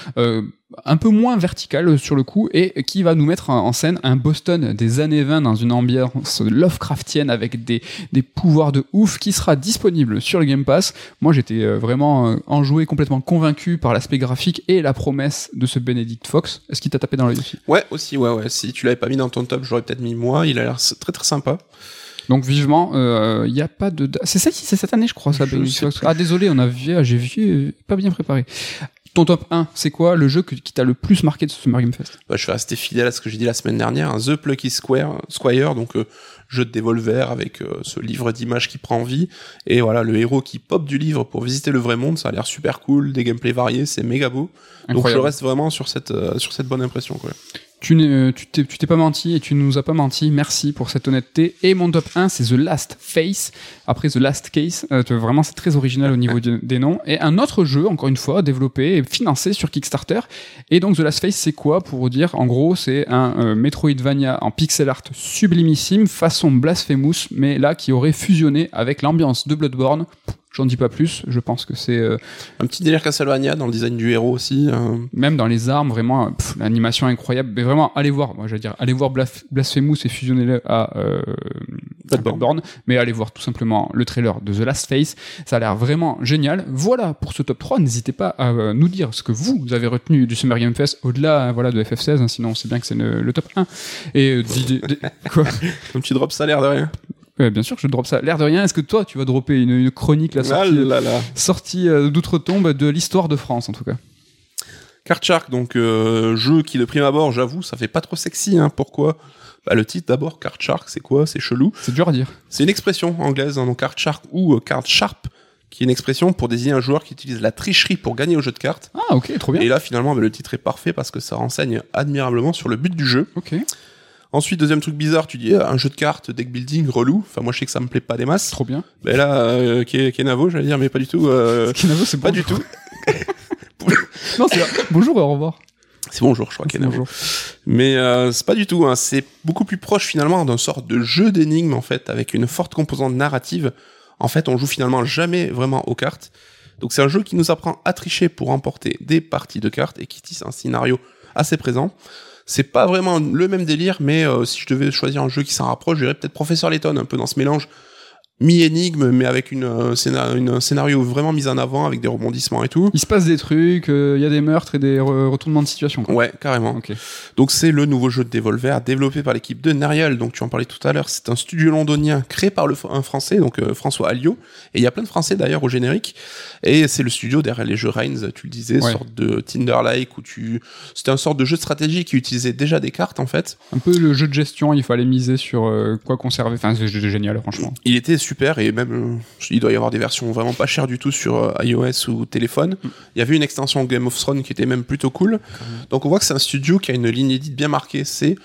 Un peu moins vertical sur le coup et qui va nous mettre en scène un Boston des années 20 dans une ambiance Lovecraftienne avec des, des pouvoirs de ouf qui sera disponible sur le Game Pass. Moi j'étais vraiment enjoué, complètement convaincu par l'aspect graphique et la promesse de ce Benedict Fox. Est-ce qu'il t'a tapé dans l'œil aussi Ouais, aussi, ouais, ouais. Si tu l'avais pas mis dans ton top, j'aurais peut-être mis moi. Il a l'air très très sympa. Donc vivement, il n'y a pas de... C'est ça, c'est cette année je crois ça. Je. Ah désolé, on a ah, j'ai vu, euh, pas bien préparé. Ton top 1, c'est quoi le jeu que- qui t'a le plus marqué de ce Summer Game Fest? Bah, je vais rester fidèle à ce que j'ai dit la semaine dernière. hein. The Plucky Square, Squire, donc euh, jeu de Devolver avec euh, ce livre d'images qui prend vie. Et voilà, le héros qui pop du livre pour visiter le vrai monde, ça a l'air super cool, des gameplays variés, c'est méga beau. Donc je Incroyable. reste vraiment sur cette, euh, sur cette bonne impression. Quoi. Tu t'es pas menti et tu nous as pas menti. Merci pour cette honnêteté. Et mon top 1, c'est The Last Face. Après The Last Case. Euh, vraiment, c'est très original au niveau de- des noms. Et un autre jeu, encore une fois, développé et financé sur Kickstarter. Et donc, The Last Face, c'est quoi pour vous dire? En gros, c'est un euh, Metroidvania en pixel art sublimissime, façon Blasphemous, mais là, qui aurait fusionné avec l'ambiance de Bloodborne. J'en dis pas plus. Je pense que c'est euh, Un petit délire Castlevania dans le design du héros aussi. euh, même dans les armes, vraiment, pff, l'animation incroyable. Mais vraiment, allez voir, moi, je veux dire, allez voir Blasphemous et fusionnez-le à euh, à Bloodborne. Bloodborne, mais allez voir tout simplement le trailer de The Last Face. Ça a l'air vraiment génial. Voilà pour ce top 3. N'hésitez pas à euh, nous dire ce que vous avez retenu du Summer Game Fest au-delà, euh, voilà, de FF16. hein, sinon, on sait bien que c'est le, le top 1. Et euh, quoi? Un petit drop salaire de rien. Ouais, Bien sûr, je drop ça. L'air de rien. Est-ce que toi, tu vas dropper une, une chronique la Ah sortie, là là. sortie euh, d'outre-tombe de l'histoire de France, en tout cas? Card Shark, donc euh, jeu qui de prime abord, j'avoue, ça fait pas trop sexy. Hein. Pourquoi? Bah, Le titre d'abord, Card Shark, c'est quoi? C'est chelou. C'est dur à dire. C'est une expression anglaise, hein, donc Card Shark ou euh, Card Sharp, qui est une expression pour désigner un joueur qui utilise la tricherie pour gagner au jeu de cartes. Ah, ok, trop bien. Et là, finalement, bah, le titre est parfait parce que ça renseigne admirablement sur le but du jeu. Ok, Ensuite, deuxième truc bizarre, tu dis ah, un jeu de cartes, deck building, relou. Enfin, moi, je sais que ça me plaît pas des masses. trop bien. Mais là, euh, Ke- Kenavo, j'allais dire, mais pas du tout. euh, Kenavo, c'est pas bonjour. du tout. Non, c'est bonjour et au revoir. C'est bonjour, je crois, bonjour. Mais euh, c'est pas du tout. Hein. C'est beaucoup plus proche finalement d'un sort de jeu d'énigmes en fait, avec une forte composante narrative. En fait, on joue finalement jamais vraiment aux cartes. Donc c'est un jeu qui nous apprend à tricher pour remporter des parties de cartes et qui tisse un scénario assez présent. C'est pas vraiment le même délire, mais euh, si je devais choisir un jeu qui s'en rapproche, j'irais peut-être Professeur Layton, un peu dans ce mélange mi-énigme, mais avec une, euh, une- scénario vraiment mis en avant, avec des rebondissements et tout. Il se passe des trucs, il y a des meurtres et des re- retournements de situation. quoi. Ouais, carrément. Donc c'est le nouveau jeu de Devolver développé par l'équipe de Narial, donc tu en parlais tout à l'heure, c'est un studio londonien créé par le, un français, donc euh, François Alliot, et il y a plein de français d'ailleurs au générique, et c'est le studio derrière les jeux Reigns, tu le disais, Ouais. sorte de Tinder-like, où tu... C'était un sorte de jeu de stratégie qui utilisait déjà des cartes en fait. Un peu le jeu de gestion, il fallait miser sur euh, quoi conserver. Enfin, c'est génial, franchement. Il était super, et même, euh, il doit y avoir des versions vraiment pas chères du tout sur euh, iOS ou téléphone. Il y avait une extension Game of Thrones qui était même plutôt cool. Donc on voit que c'est un studio qui a une ligne édite bien marquée, c'est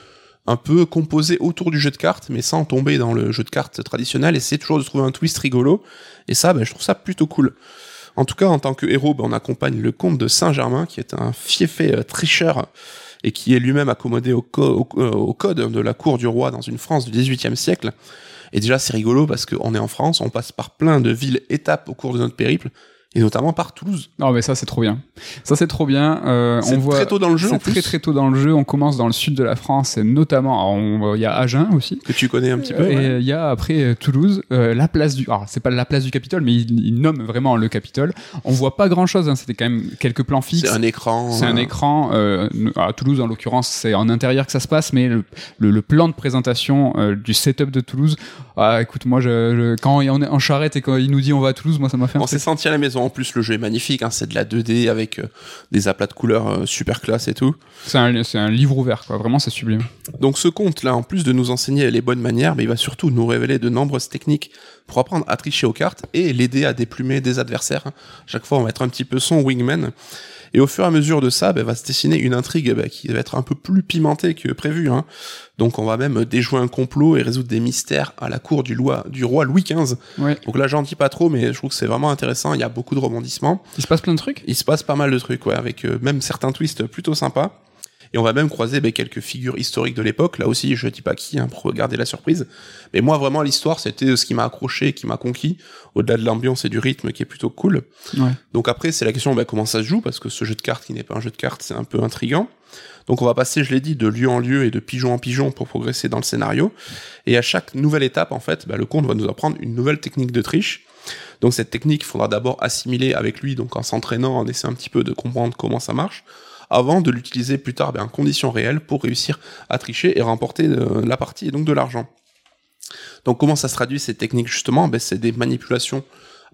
un peu composé autour du jeu de cartes, mais sans tomber dans le jeu de cartes traditionnel, et c'est toujours de trouver un twist rigolo, et ça, ben, je trouve ça plutôt cool. En tout cas, en tant que héros, ben, on accompagne le comte de Saint-Germain, qui est un fiefé euh, tricheur, et qui est lui-même accommodé au, co- au- au code de la cour du roi dans une France du XVIIIe siècle. Et déjà, c'est rigolo parce qu'on est en France, on passe par plein de villes étapes au cours de notre périple, et notamment par Toulouse. Non, mais ça, c'est trop bien. Ça, c'est trop bien. Euh, on voit. très tôt dans le jeu, C'est très très tôt dans le jeu. On commence dans le sud de la France, et notamment, il y a Agen aussi. Que tu connais un petit peu. et ouais. il y a après euh, Toulouse, euh, la place du. Alors, c'est pas la place du Capitole, mais il, il nomme vraiment le Capitole. On voit pas grand chose. Hein, C'était quand même quelques plans fixes. C'est un écran. C'est un euh, écran. Euh, à Toulouse, en l'occurrence, c'est en intérieur que ça se passe, mais le, le, le plan de présentation euh, du setup de Toulouse. Ah, écoute, moi, je, je- quand on est en charrette et quand il nous dit on va à Toulouse, moi, ça m'a fait On s'est senti à la maison. En plus, le jeu est magnifique. Hein, c'est de la 2D avec euh, des aplats de couleurs euh, super classe et tout. C'est un, c'est un livre ouvert, quoi. Vraiment, c'est sublime. Donc ce conte là, en plus de nous enseigner les bonnes manières, mais il va surtout nous révéler de nombreuses techniques pour apprendre à tricher aux cartes et l'aider à déplumer des adversaires. hein. Chaque fois, on va être un petit peu son wingman. Et au fur et à mesure de ça, ben, va se dessiner une intrigue ben, qui va être un peu plus pimentée que prévu. Hein. Donc on va même déjouer un complot et résoudre des mystères à la cour du, loi, du roi Louis XV. Ouais. Donc là, j'en dis pas trop, mais je trouve que c'est vraiment intéressant. Il y a beaucoup de rebondissements. Il se passe plein de trucs. Il se passe pas mal de trucs, ouais, avec euh, même certains twists plutôt sympas. Et on va même croiser ben, quelques figures historiques de l'époque. Là aussi, je dis pas qui, hein, pour garder la surprise. Mais moi, vraiment, l'histoire, c'était ce qui m'a accroché, qui m'a conquis, au-delà de l'ambiance et du rythme qui est plutôt cool. Ouais. Donc après, c'est la question ben, comment ça se joue, parce que ce jeu de cartes qui n'est pas un jeu de cartes, c'est un peu intrigant. Donc on va passer, je l'ai dit, de lieu en lieu et de pigeon en pigeon pour progresser dans le scénario. Et à chaque nouvelle étape, en fait, ben, le conte va nous apprendre une nouvelle technique de triche. Donc cette technique, il faudra d'abord assimiler avec lui, donc en s'entraînant, en essayant un petit peu de comprendre comment ça marche, avant de l'utiliser plus tard ben, en conditions réelles pour réussir à tricher et remporter euh, la partie et donc de l'argent. Donc comment ça se traduit ces techniques justement? Ben, C'est des manipulations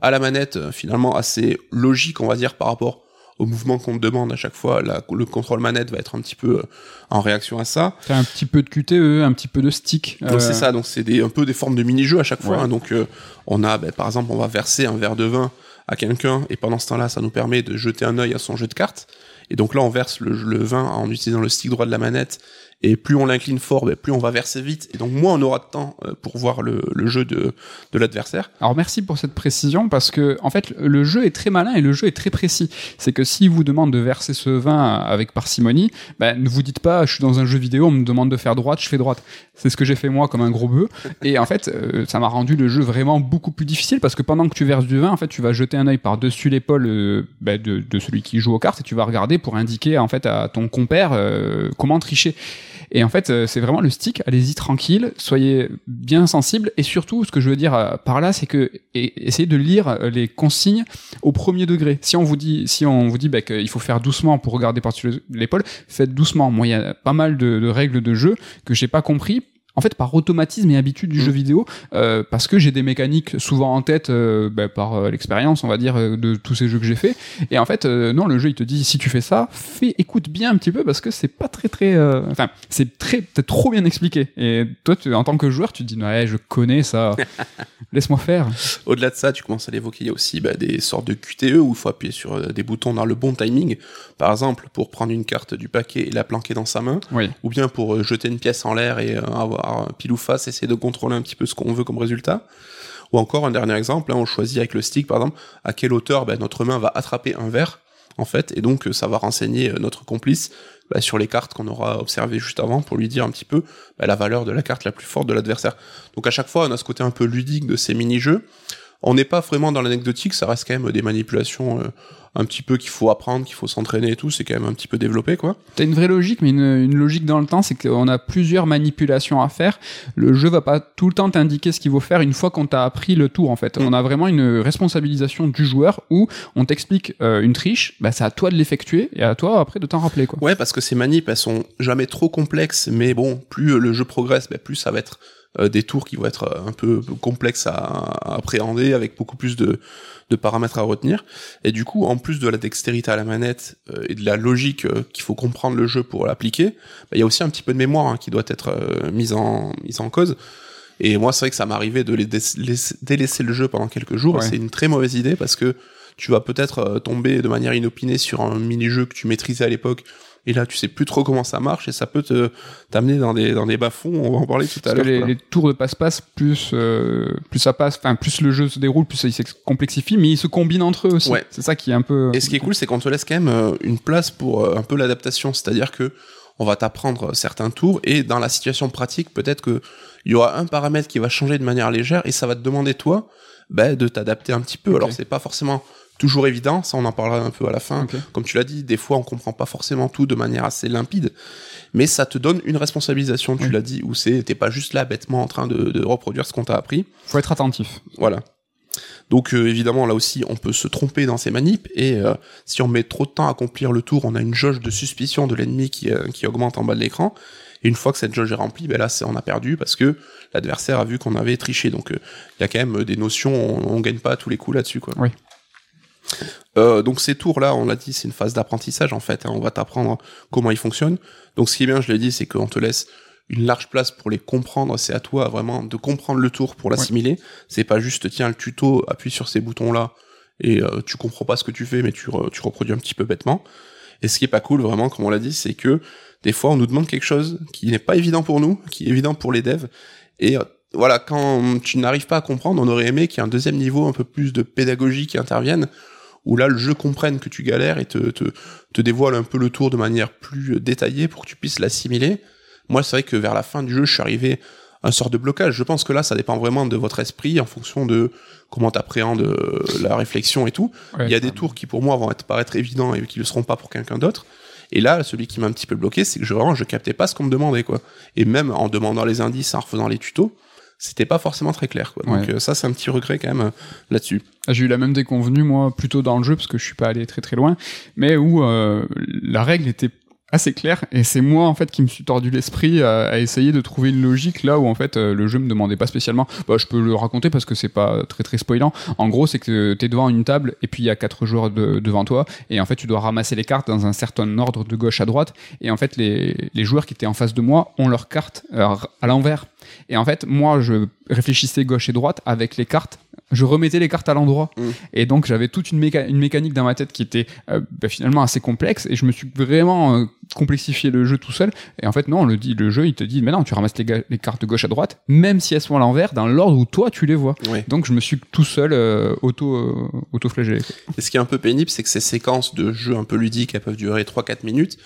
à la manette euh, finalement assez logiques on va dire par rapport au mouvement qu'on te demande à chaque fois. La- le contrôle manette va être un petit peu euh, en réaction à ça. T'as un petit peu de QTE, un petit peu de stick. Euh, c'est ça, donc c'est un peu des formes de mini-jeux à chaque fois. Ouais. hein. donc euh, on a, ben, par exemple, on va verser un verre de vin à quelqu'un et pendant ce temps-là, ça nous permet de jeter un œil à son jeu de cartes. Et donc là, on verse le, le vin en utilisant le stick droit de la manette. Et plus on l'incline fort, ben, plus on va verser vite. Et donc moins on aura de temps euh, pour voir le, le jeu de, de l'adversaire. Alors merci pour cette précision parce que en fait le jeu est très malin et le jeu est très précis. C'est que s'il vous demande de verser ce vin avec parcimonie, ben, ne vous dites pas je suis dans un jeu vidéo, on me demande de faire droite, je fais droite. C'est ce que j'ai fait moi comme un gros bœuf et en fait euh, ça m'a rendu le jeu vraiment beaucoup plus difficile parce que pendant que tu verses du vin, en fait tu vas jeter un œil par dessus l'épaule euh, ben, de, de celui qui joue aux cartes et tu vas regarder pour indiquer en fait à ton compère euh, comment tricher. Et en fait, euh, c'est vraiment le stick. Allez-y tranquille, soyez bien sensible. Et surtout, ce que je veux dire euh, par là, c'est que essayez de lire euh, les consignes au premier degré. Si on vous dit, si on vous dit bah, qu'il faut faire doucement pour regarder par-dessus l'épaule, faites doucement. Moi, il y a pas mal de, de règles de jeu que j'ai pas compris. En fait, par automatisme et habitude du Mm. jeu vidéo, euh, parce que j'ai des mécaniques souvent en tête euh, bah, par euh, l'expérience, on va dire, de tous ces jeux que j'ai fait. Et en fait, non, le jeu il te dit si tu fais ça, fais, écoute bien un petit peu parce que c'est pas très très, enfin, c'est très, peut-être trop bien expliqué. Et toi, tu, en tant que joueur, tu te dis ouais, je connais ça, laisse-moi faire. Au-delà de ça, tu commences à l'évoquer, il y a aussi bah, des sortes de QTE où il faut appuyer sur des boutons dans le bon timing. Par exemple, pour prendre une carte du paquet et la planquer dans sa main. Oui. ou bien pour jeter une pièce en l'air et avoir pile ou face, essayer de contrôler un petit peu ce qu'on veut comme résultat. Ou encore un dernier exemple, hein, on choisit avec le stick par exemple à quelle hauteur ben, notre main va attraper un verre en fait, et donc euh, ça va renseigner euh, notre complice bah, sur les cartes qu'on aura observées juste avant pour lui dire un petit peu bah, la valeur de la carte la plus forte de l'adversaire. Donc à chaque fois, on a ce côté un peu ludique de ces mini-jeux. On n'est pas vraiment dans l'anecdotique, ça reste quand même des manipulations euh, un petit peu qu'il faut apprendre, qu'il faut s'entraîner et tout, c'est quand même un petit peu développé quoi. T'as une vraie logique, mais une, une logique dans le temps, c'est qu'on a plusieurs manipulations à faire. Le jeu va pas tout le temps t'indiquer ce qu'il faut faire une fois qu'on t'a appris le tour, en fait. Mm. On a vraiment une responsabilisation du joueur où on t'explique euh, une triche, bah, c'est à toi de l'effectuer et à toi après de t'en rappeler, quoi. Ouais, parce que ces manips, elles sont jamais trop complexes, mais bon, plus le jeu progresse, ben, plus ça va être euh, des tours qui vont être euh, un peu complexes à, à appréhender, avec beaucoup plus de, de paramètres à retenir. Et du coup, en plus de la dextérité à la manette euh, et de la logique euh, qu'il faut comprendre le jeu pour l'appliquer, ben, il y a aussi un petit peu de mémoire hein, qui doit être euh, mise, en, mise en cause. Et moi, c'est vrai que ça m'arrivait de les dé- laisser- délaisser le jeu pendant quelques jours. Ouais. C'est une très mauvaise idée parce que tu vas peut-être tomber de manière inopinée sur un mini-jeu que tu maîtrisais à l'époque et là tu sais plus trop comment ça marche et ça peut te t'amener dans des dans des bas-fonds on va en parler tout à Parce l'heure les, les tours de passe-passe, plus, euh, plus ça passe, enfin, plus le jeu se déroule, plus il se complexifie, mais ils se combinent entre eux aussi. Ouais. C'est ça qui est un peu. et ce qui est cool c'est qu'on te laisse quand même euh, une place pour euh, un peu l'adaptation c'est-à-dire que on va t'apprendre certains tours et dans la situation pratique peut-être que il y aura un paramètre qui va changer de manière légère et ça va te demander toi bah, de t'adapter un petit peu Ok. alors c'est pas forcément toujours évident ça on en parlera un peu à la fin comme tu l'as dit, des fois on comprend pas forcément tout de manière assez limpide, mais ça te donne une responsabilisation, tu l'as dit, où c'est t'es pas juste là bêtement en train de, de reproduire ce qu'on t'a appris. Faut être attentif. Voilà. Donc euh, évidemment là aussi on peut se tromper dans ces manips et euh, si on met trop de temps à accomplir le tour, on a une jauge de suspicion de l'ennemi qui, euh, qui augmente en bas de l'écran. Et une fois que cette jauge est remplie, ben là c'est on a perdu parce que l'adversaire a vu qu'on avait triché. Donc euh, il y a quand même des notions, on, on gagne pas à tous les coups là-dessus quoi. Oui. Euh, donc ces tours-là, on l'a dit, c'est une phase d'apprentissage en fait. hein. on va t'apprendre comment ils fonctionnent. Donc ce qui est bien, je l'ai dit, c'est qu'on te laisse une large place pour les comprendre. C'est à toi vraiment de comprendre le tour pour l'assimiler. C'est pas juste tiens le tuto, appuie sur ces boutons-là et euh, tu comprends pas ce que tu fais, mais tu, re- tu reproduis un petit peu bêtement. Et ce qui est pas cool vraiment, comme on l'a dit, c'est que des fois on nous demande quelque chose qui n'est pas évident pour nous, qui est évident pour les devs. Et euh, voilà, quand tu n'arrives pas à comprendre, on aurait aimé qu'il y ait un deuxième niveau, un peu plus de pédagogie qui intervienne, où là le jeu comprenne que tu galères et te, te, te dévoile un peu le tour de manière plus détaillée pour que tu puisses l'assimiler. Moi, c'est vrai que vers la fin du jeu, je suis arrivé à un sort de blocage. Je pense que là, ça dépend vraiment de votre esprit en fonction de comment t'appréhendes euh, la réflexion et tout. Ouais, Il y a des tours qui pour moi vont être paraître évidents et qui le seront pas pour quelqu'un d'autre. Et là, celui qui m'a un petit peu bloqué, c'est que je, vraiment, je captais pas ce qu'on me demandait, quoi. Et même en demandant les indices, en refaisant les tutos, c'était pas forcément très clair, quoi. Donc Ouais. euh, ça, c'est un petit regret quand même euh, là-dessus. Ah, J'ai eu la même déconvenue, moi, plutôt dans le jeu, parce que je suis pas allé très très loin, mais où euh, la règle était assez claire, et c'est moi, en fait, qui me suis tordu l'esprit à, à essayer de trouver une logique là où, en fait, euh, le jeu me demandait pas spécialement. Bah, je peux le raconter parce que c'est pas très très spoilant. En gros, c'est que t'es devant une table, et puis il y a quatre joueurs de- devant toi, et en fait, tu dois ramasser les cartes dans un certain ordre de gauche à droite, et en fait, les, les joueurs qui étaient en face de moi ont leurs cartes euh, à l'envers. Et en fait, moi, je réfléchissais gauche et droite avec les cartes. Je remettais les cartes à l'endroit. Mm. Et donc, j'avais toute une, méca- une mécanique dans ma tête qui était euh, bah, finalement assez complexe. Et je me suis vraiment euh, complexifié le jeu tout seul. Et en fait, non, le, dit, le jeu, il te dit, mais non, tu ramasses les, cartes de gauche à droite, même si elles sont à l'envers, dans l'ordre où toi, tu les vois. Donc, je me suis tout seul euh, auto, euh, auto-flagellé. Et ce qui est un peu pénible, c'est que ces séquences de jeux un peu ludiques, elles peuvent durer 3-4 minutes.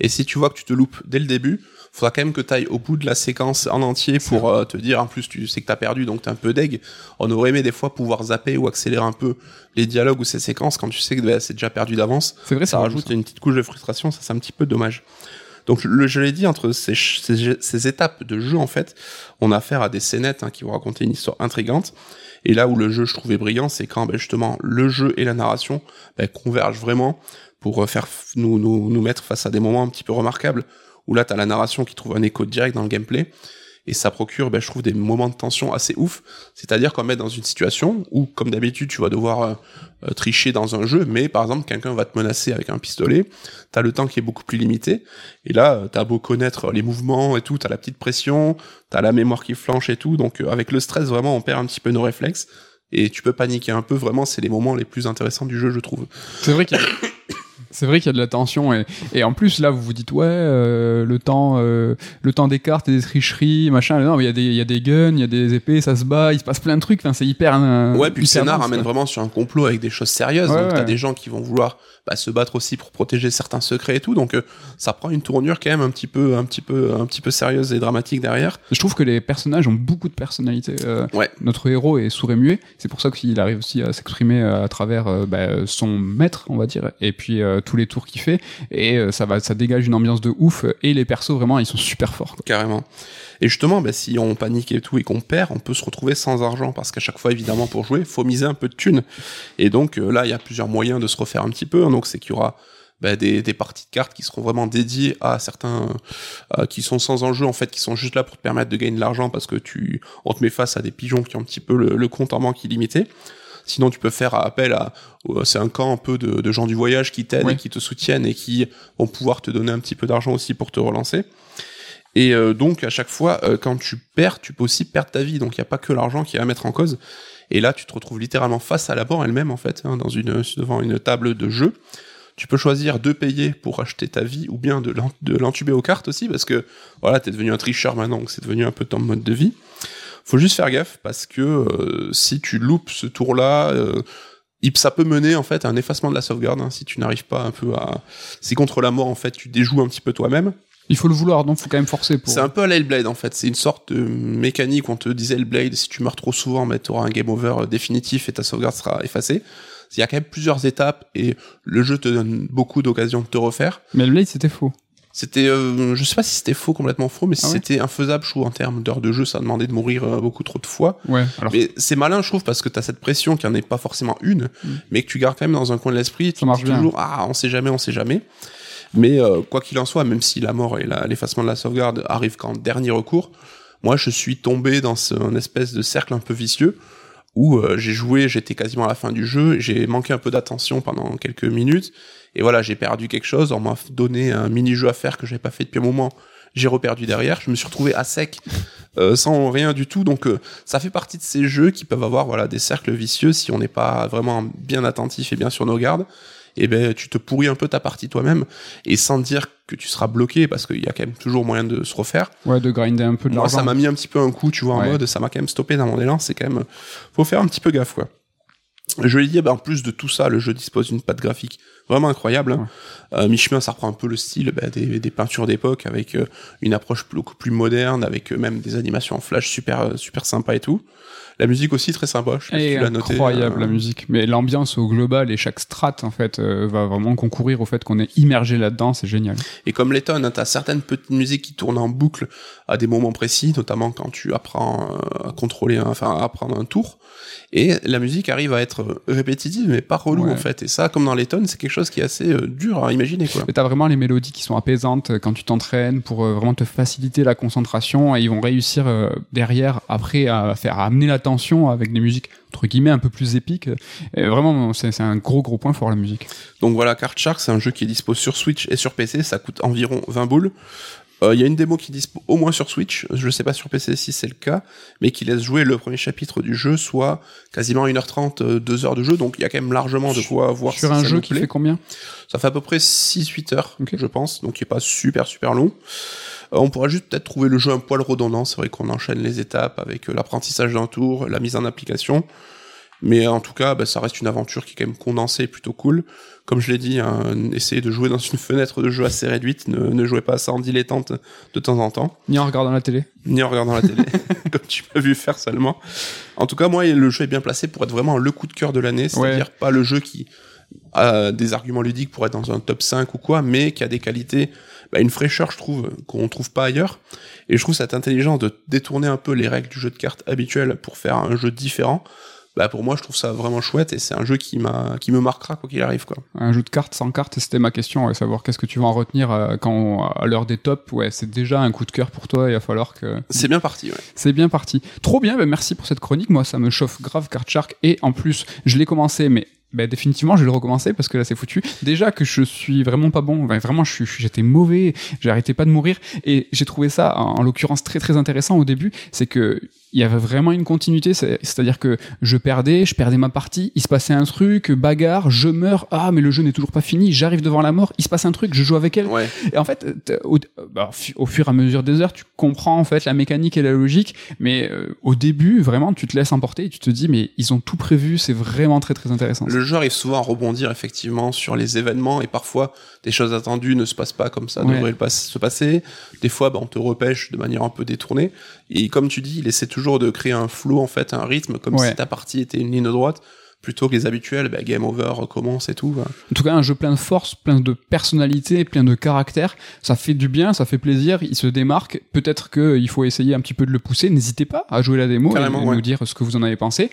Et si tu vois que tu te loupes dès le début, faudra quand même que tu ailles au bout de la séquence en entier pour euh, te dire, en plus tu sais que t'as perdu, donc t'es un peu deg. On aurait aimé des fois pouvoir zapper ou accélérer un peu les dialogues ou ces séquences quand tu sais que bah, c'est déjà perdu d'avance. C'est vrai, Ça c'est rajoute une petite couche de frustration, ça c'est un petit peu dommage. Donc le, je l'ai dit, entre ces, ch- ces, ces étapes de jeu, en fait, on a affaire à des scénettes hein, qui vont raconter une histoire intrigante. Et là où le jeu, je trouvais brillant, c'est quand ben, justement le jeu et la narration ben, convergent vraiment pour euh, faire nous, nous, nous mettre face à des moments un petit peu remarquables, où là, t'as la narration qui trouve un écho direct dans le gameplay, et ça procure, ben, je trouve, des moments de tension assez ouf. C'est-à-dire qu'on met dans une situation où, comme d'habitude, tu vas devoir euh, euh, tricher dans un jeu, mais par exemple, quelqu'un va te menacer avec un pistolet, t'as le temps qui est beaucoup plus limité, et là, euh, t'as beau connaître les mouvements et tout, t'as la petite pression, t'as la mémoire qui flanche et tout, donc euh, avec le stress, vraiment, on perd un petit peu nos réflexes, et tu peux paniquer un peu, vraiment, c'est les moments les plus intéressants du jeu, je trouve. C'est vrai qu'il y a... C'est vrai qu'il y a de la tension et, et en plus là vous vous dites ouais euh, le temps euh, le temps des cartes et des tricheries machin non il y a des il y a des guns il y a des épées ça se bat il se passe plein de trucs enfin c'est hyper euh, Ouais, puis le scénar quoi. vraiment sur un complot avec des choses sérieuses. Ouais, donc t'as ouais. des gens qui vont vouloir bah, se battre aussi pour protéger certains secrets et tout. Donc euh, ça prend une tournure quand même un petit peu, un petit peu, un petit peu sérieuse et dramatique derrière. Je trouve que les personnages ont beaucoup de personnalité. Euh, Ouais. Notre héros est sourd et muet, c'est pour ça qu'il arrive aussi à s'exprimer euh, à travers bah, son maître, on va dire, et puis euh, tous les tours qu'il fait, et euh, ça va, ça dégage une ambiance de ouf. Et les persos vraiment, ils sont super forts. quoi. Carrément. Et justement, bah, si on panique et tout et qu'on perd, on peut se retrouver sans argent parce qu'à chaque fois, évidemment, pour jouer, faut miser un peu de thunes. Et donc euh, là, il y a plusieurs moyens de se refaire un petit peu. hein. Donc c'est qu'il y aura bah, des, des parties de cartes qui seront vraiment dédiées à certains euh, qui sont sans enjeu en fait, qui sont juste là pour te permettre de gagner de l'argent parce que tu on te met face à des pigeons qui ont un petit peu le, le compte en banque illimité. Sinon, tu peux faire appel à, c'est un camp un peu de, de gens du voyage qui t'aident Ouais. et qui te soutiennent et qui vont pouvoir te donner un petit peu d'argent aussi pour te relancer. Et euh, donc à chaque fois, euh, quand tu perds, tu peux aussi perdre ta vie. Donc il n'y a pas que l'argent qui est à mettre en cause. Et là, tu te retrouves littéralement face à la mort elle-même en fait, hein, devant une table de jeu. Tu peux choisir de payer pour acheter ta vie ou bien de l'en- de l'entuber aux cartes aussi parce que voilà, t'es devenu un tricheur maintenant, donc c'est devenu un peu ton mode de vie. Faut juste faire gaffe parce que euh, si tu loupes ce tour-là, ça peut mener en fait à un effacement de la sauvegarde hein, si tu n'arrives pas un peu à. Si contre la mort en fait tu déjoues un petit peu toi-même. Il faut le vouloir, donc faut quand même forcer pour. C'est un peu à la Hellblade en fait, c'est une sorte de mécanique où on te disait Hellblade, si tu meurs trop souvent, bah, tu auras un game over euh, définitif et ta sauvegarde sera effacée. Il y a quand même plusieurs étapes et le jeu te donne beaucoup d'occasions de te refaire. Mais le Blade c'était faux. C'était, euh, je sais pas si c'était faux, complètement faux, mais si Ah ouais c'était infaisable, je trouve, en termes d'heures de jeu, ça demandait de mourir euh, beaucoup trop de fois. Ouais. Alors Mais c'est malin, je trouve, parce que t'as cette pression qui en est pas forcément une, Mm. mais que tu gardes quand même dans un coin de l'esprit. Tu Ça marche te dis toujours, ah, on sait jamais, on sait jamais. Mais euh, quoi qu'il en soit, même si la mort et l'effacement de la sauvegarde arrivent qu'en dernier recours, moi je suis tombé dans un espèce de cercle un peu vicieux où euh, j'ai joué, j'étais quasiment à la fin du jeu, j'ai manqué un peu d'attention pendant quelques minutes, et voilà, j'ai perdu quelque chose, on m'a donné un mini-jeu à faire que j'avais pas fait depuis un moment, j'ai reperdu derrière, je me suis retrouvé à sec, euh, sans rien du tout, donc euh, ça fait partie de ces jeux qui peuvent avoir voilà des cercles vicieux si on n'est pas vraiment bien attentif et bien sur nos gardes. Et ben tu te pourris un peu ta partie toi-même et sans dire que tu seras bloqué parce qu'il y a quand même toujours moyen de se refaire. ouais, de grinder un peu de Moi ça m'a mis un petit peu un coup, tu vois, en Ouais. mode ça m'a quand même stoppé dans mon élan, c'est quand même faut faire un petit peu gaffe quoi. Je l'ai dit, bah, en plus de tout ça, le jeu dispose d'une patte graphique vraiment incroyable. Hein. Euh, mi-chemin, ça reprend un peu le style des, des, peintures d'époque, avec euh, une approche beaucoup plus moderne, avec euh, même des animations en flash super super sympa et tout. La musique aussi très sympa. Je sais pas si tu l'as noté. incroyable euh, la musique, mais l'ambiance au global et chaque strat en fait euh, va vraiment concourir au fait qu'on est immergé là-dedans, c'est génial. Et comme Letton, hein, t'as certaines petites musiques qui tournent en boucle à des moments précis, notamment quand tu apprends euh, à contrôler, un, enfin à apprendre un tour. Et la musique arrive à être répétitive, mais pas relou Ouais. en fait. Et ça, comme dans Letton, c'est quelque chose qui est assez euh, dur à imaginer quoi. Mais t'as vraiment les mélodies qui sont apaisantes quand tu t'entraînes pour euh, vraiment te faciliter la concentration et ils vont réussir euh, derrière après à faire à amener l'attention avec des musiques entre guillemets un peu plus épiques. Et vraiment, c'est un gros gros point fort la musique. Donc voilà, Card Shark, c'est un jeu qui est dispo sur Switch et sur PC, ça coûte environ 20 boules. Euh, Il y a une démo qui dispo au moins sur Switch, je sais pas sur PC si c'est le cas, mais qui laisse jouer le premier chapitre du jeu, soit quasiment 1h30, euh, 2 heures de jeu, donc il y a quand même largement de quoi voir Sur si un ça jeu qui plaît. fait combien? Ça fait à peu près 6-8 heures, je pense, donc qui est pas super super long. Euh, on pourra juste peut-être trouver le jeu un poil redondant, c'est vrai qu'on enchaîne les étapes avec euh, l'apprentissage d'un tour, la mise en application. Mais en tout cas, bah, ça reste une aventure qui est quand même condensée, plutôt cool. Comme je l'ai dit, hein, essayez de jouer dans une fenêtre de jeu assez réduite, ne, ne jouez pas à ça en dilettante de temps en temps, Ni en regardant la télé. ni en regardant la télé, comme tu m'as vu faire seulement. En tout cas, moi, le jeu est bien placé pour être vraiment le coup de cœur de l'année, c'est-à-dire pas le jeu qui a des arguments ludiques pour être dans un top 5 ou quoi, mais qui a des qualités, bah, une fraîcheur, je trouve, qu'on trouve pas ailleurs. Et je trouve cette intelligence de détourner un peu les règles du jeu de cartes habituel pour faire un jeu différent. Bah pour moi, je trouve ça vraiment chouette et c'est un jeu qui m'a, qui me marquera quoi qu'il arrive quoi. Un jeu de cartes sans cartes, c'était ma question, ouais, savoir qu'est-ce que tu vas en retenir euh, quand à l'heure des tops. Ouais, c'est déjà un coup de cœur pour toi. Il va falloir que C'est bien parti. Ouais. C'est bien parti. Trop bien, bah, merci pour cette chronique. Moi, ça me chauffe grave Card Shark. Et en plus, je l'ai commencé, mais bah, définitivement, je vais le recommencer parce que là, c'est foutu. Déjà que je suis vraiment pas bon. Enfin, vraiment, j'étais mauvais. J'arrêtais pas de mourir. Et j'ai trouvé ça, en l'occurrence, très très intéressant au début. C'est que il y avait vraiment une continuité. c'est- C'est-à-dire que je perdais, je perdais ma partie. Il se passait un truc, bagarre, je meurs. Ah, mais le jeu n'est toujours pas fini. J'arrive devant la mort. Il se passe un truc, je joue avec elle. Ouais. Et en fait, au, bah, au fur et à mesure des heures, tu comprends en fait la mécanique et la logique, mais euh, au début, vraiment, tu te laisses emporter et tu te dis, mais ils ont tout prévu, c'est vraiment très très intéressant. Le jeu arrive souvent à rebondir effectivement sur les événements et parfois des choses attendues ne se passent pas comme ça Ouais. devrait le pas- se passer. Des fois, bah, on te repêche de manière un peu détournée. Et comme tu dis, il essaie toujours de créer un flow en fait, un rythme comme Ouais. si ta partie était une ligne droite plutôt que les habituels, bah, game over, recommence et tout. bah. En tout cas, un jeu plein de force, plein de personnalité, plein de caractère. Ça fait du bien, ça fait plaisir, il se démarque. Peut-être qu'il faut essayer un petit peu de le pousser. N'hésitez pas à jouer la démo Carrément, et ouais. nous dire ce que vous en avez pensé.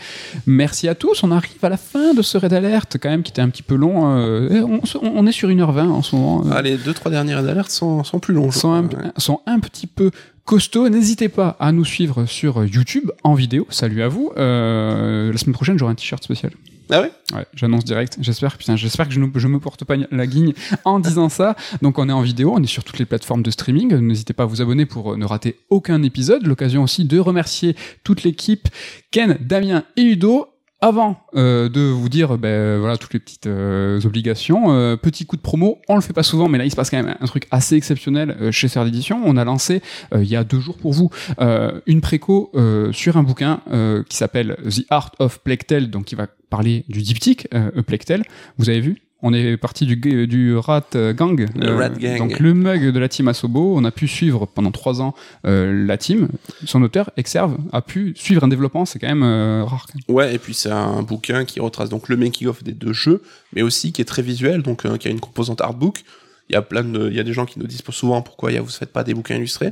Merci à tous. On arrive à la fin de ce raid alerte, quand même, qui était un petit peu long. Euh, on, est sur 1h20 en ce moment. Euh, Ah, les deux, trois dernières alertes sont, sont plus longs. sont un, crois, ouais. sont un petit peu costauds. N'hésitez pas à nous suivre sur YouTube en vidéo. Salut à vous. Euh, la semaine prochaine, j'aurai un t-shirt spécial. Ah ouais? Ouais, j'annonce direct. J'espère, putain, j'espère que je, ne- je me porte pas la guigne en disant ça. Donc, on est en vidéo, on est sur toutes les plateformes de streaming. N'hésitez pas à vous abonner pour euh, ne rater aucun épisode. L'occasion aussi de remercier toute l'équipe, Ken, Damien et Udo. Avant. Euh, de vous dire ben, voilà toutes les petites euh, obligations, euh, petit coup de promo, on le fait pas souvent, mais là il se passe quand même un truc assez exceptionnel euh, chez Sœur d'édition. On a lancé euh, il y a deux jours pour vous euh, une préco sur un bouquin qui s'appelle The Art of Plectel, donc qui va parler du diptyque Plectel. Vous avez vu? On est parti du, Rat euh, Gang, Le Rat Gang. donc le mug de la team Asobo. On a pu suivre pendant trois ans euh, la team. Son auteur, Exerve, a pu suivre un développement. C'est quand même euh, rare. Ouais, et puis c'est un bouquin qui retrace donc le making-of des deux jeux, mais aussi qui est très visuel, donc euh, qui a une composante artbook. Il y a plein de, il y a des gens qui nous disent souvent pourquoi vous faites pas des bouquins illustrés.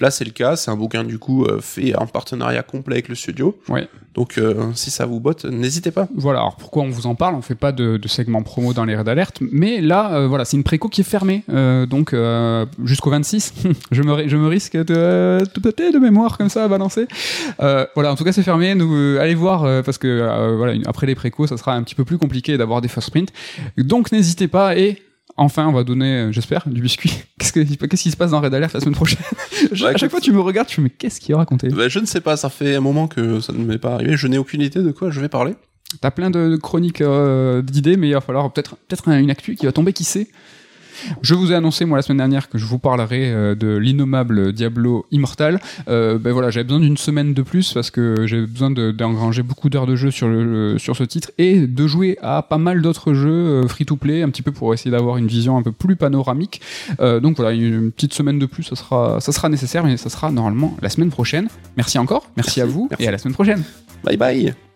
Là, c'est le cas. C'est un bouquin du coup euh, fait en partenariat complet avec le studio. Ouais. Donc, euh, si ça vous botte, n'hésitez pas. Voilà, alors pourquoi on vous en parle? On fait pas de, de segment promo dans les raids d'alerte, mais là, euh, voilà, c'est une préco qui est fermée, euh, donc jusqu'au 26. je, me, ri- je me risque de tout péter de mémoire comme ça à balancer. Voilà, en tout cas, c'est fermé. Nous, allez voir parce que voilà, une- après les précos, ça sera un petit peu plus compliqué d'avoir des first print. Donc n'hésitez pas et Enfin, on va donner, euh, j'espère, du biscuit. Qu'est-ce, que, qu'est-ce qui se passe dans Red Alert la semaine prochaine Je- Bah, À chaque fois, tu me regardes, tu fais, mais qu'est-ce qu'il a raconté Bah, je ne sais pas. Ça fait un moment que ça ne m'est pas arrivé. Je n'ai aucune idée de quoi je vais parler. T'as plein de, de chroniques euh, d'idées, mais il va falloir peut-être peut-être une actu qui va tomber, qui sait? Je vous ai annoncé moi la semaine dernière que je vous parlerai euh, de l'innommable Diablo Immortal. Euh, ben voilà, j'avais besoin d'une semaine de plus parce que j'ai besoin de- d'engranger beaucoup d'heures de jeu sur le sur ce titre et de jouer à pas mal d'autres jeux free to play un petit peu pour essayer d'avoir une vision un peu plus panoramique. Euh, donc voilà, une petite semaine de plus, ça sera ça sera nécessaire, mais ça sera normalement la semaine prochaine. Merci encore, merci, Merci, à vous merci. et à la semaine prochaine. Bye bye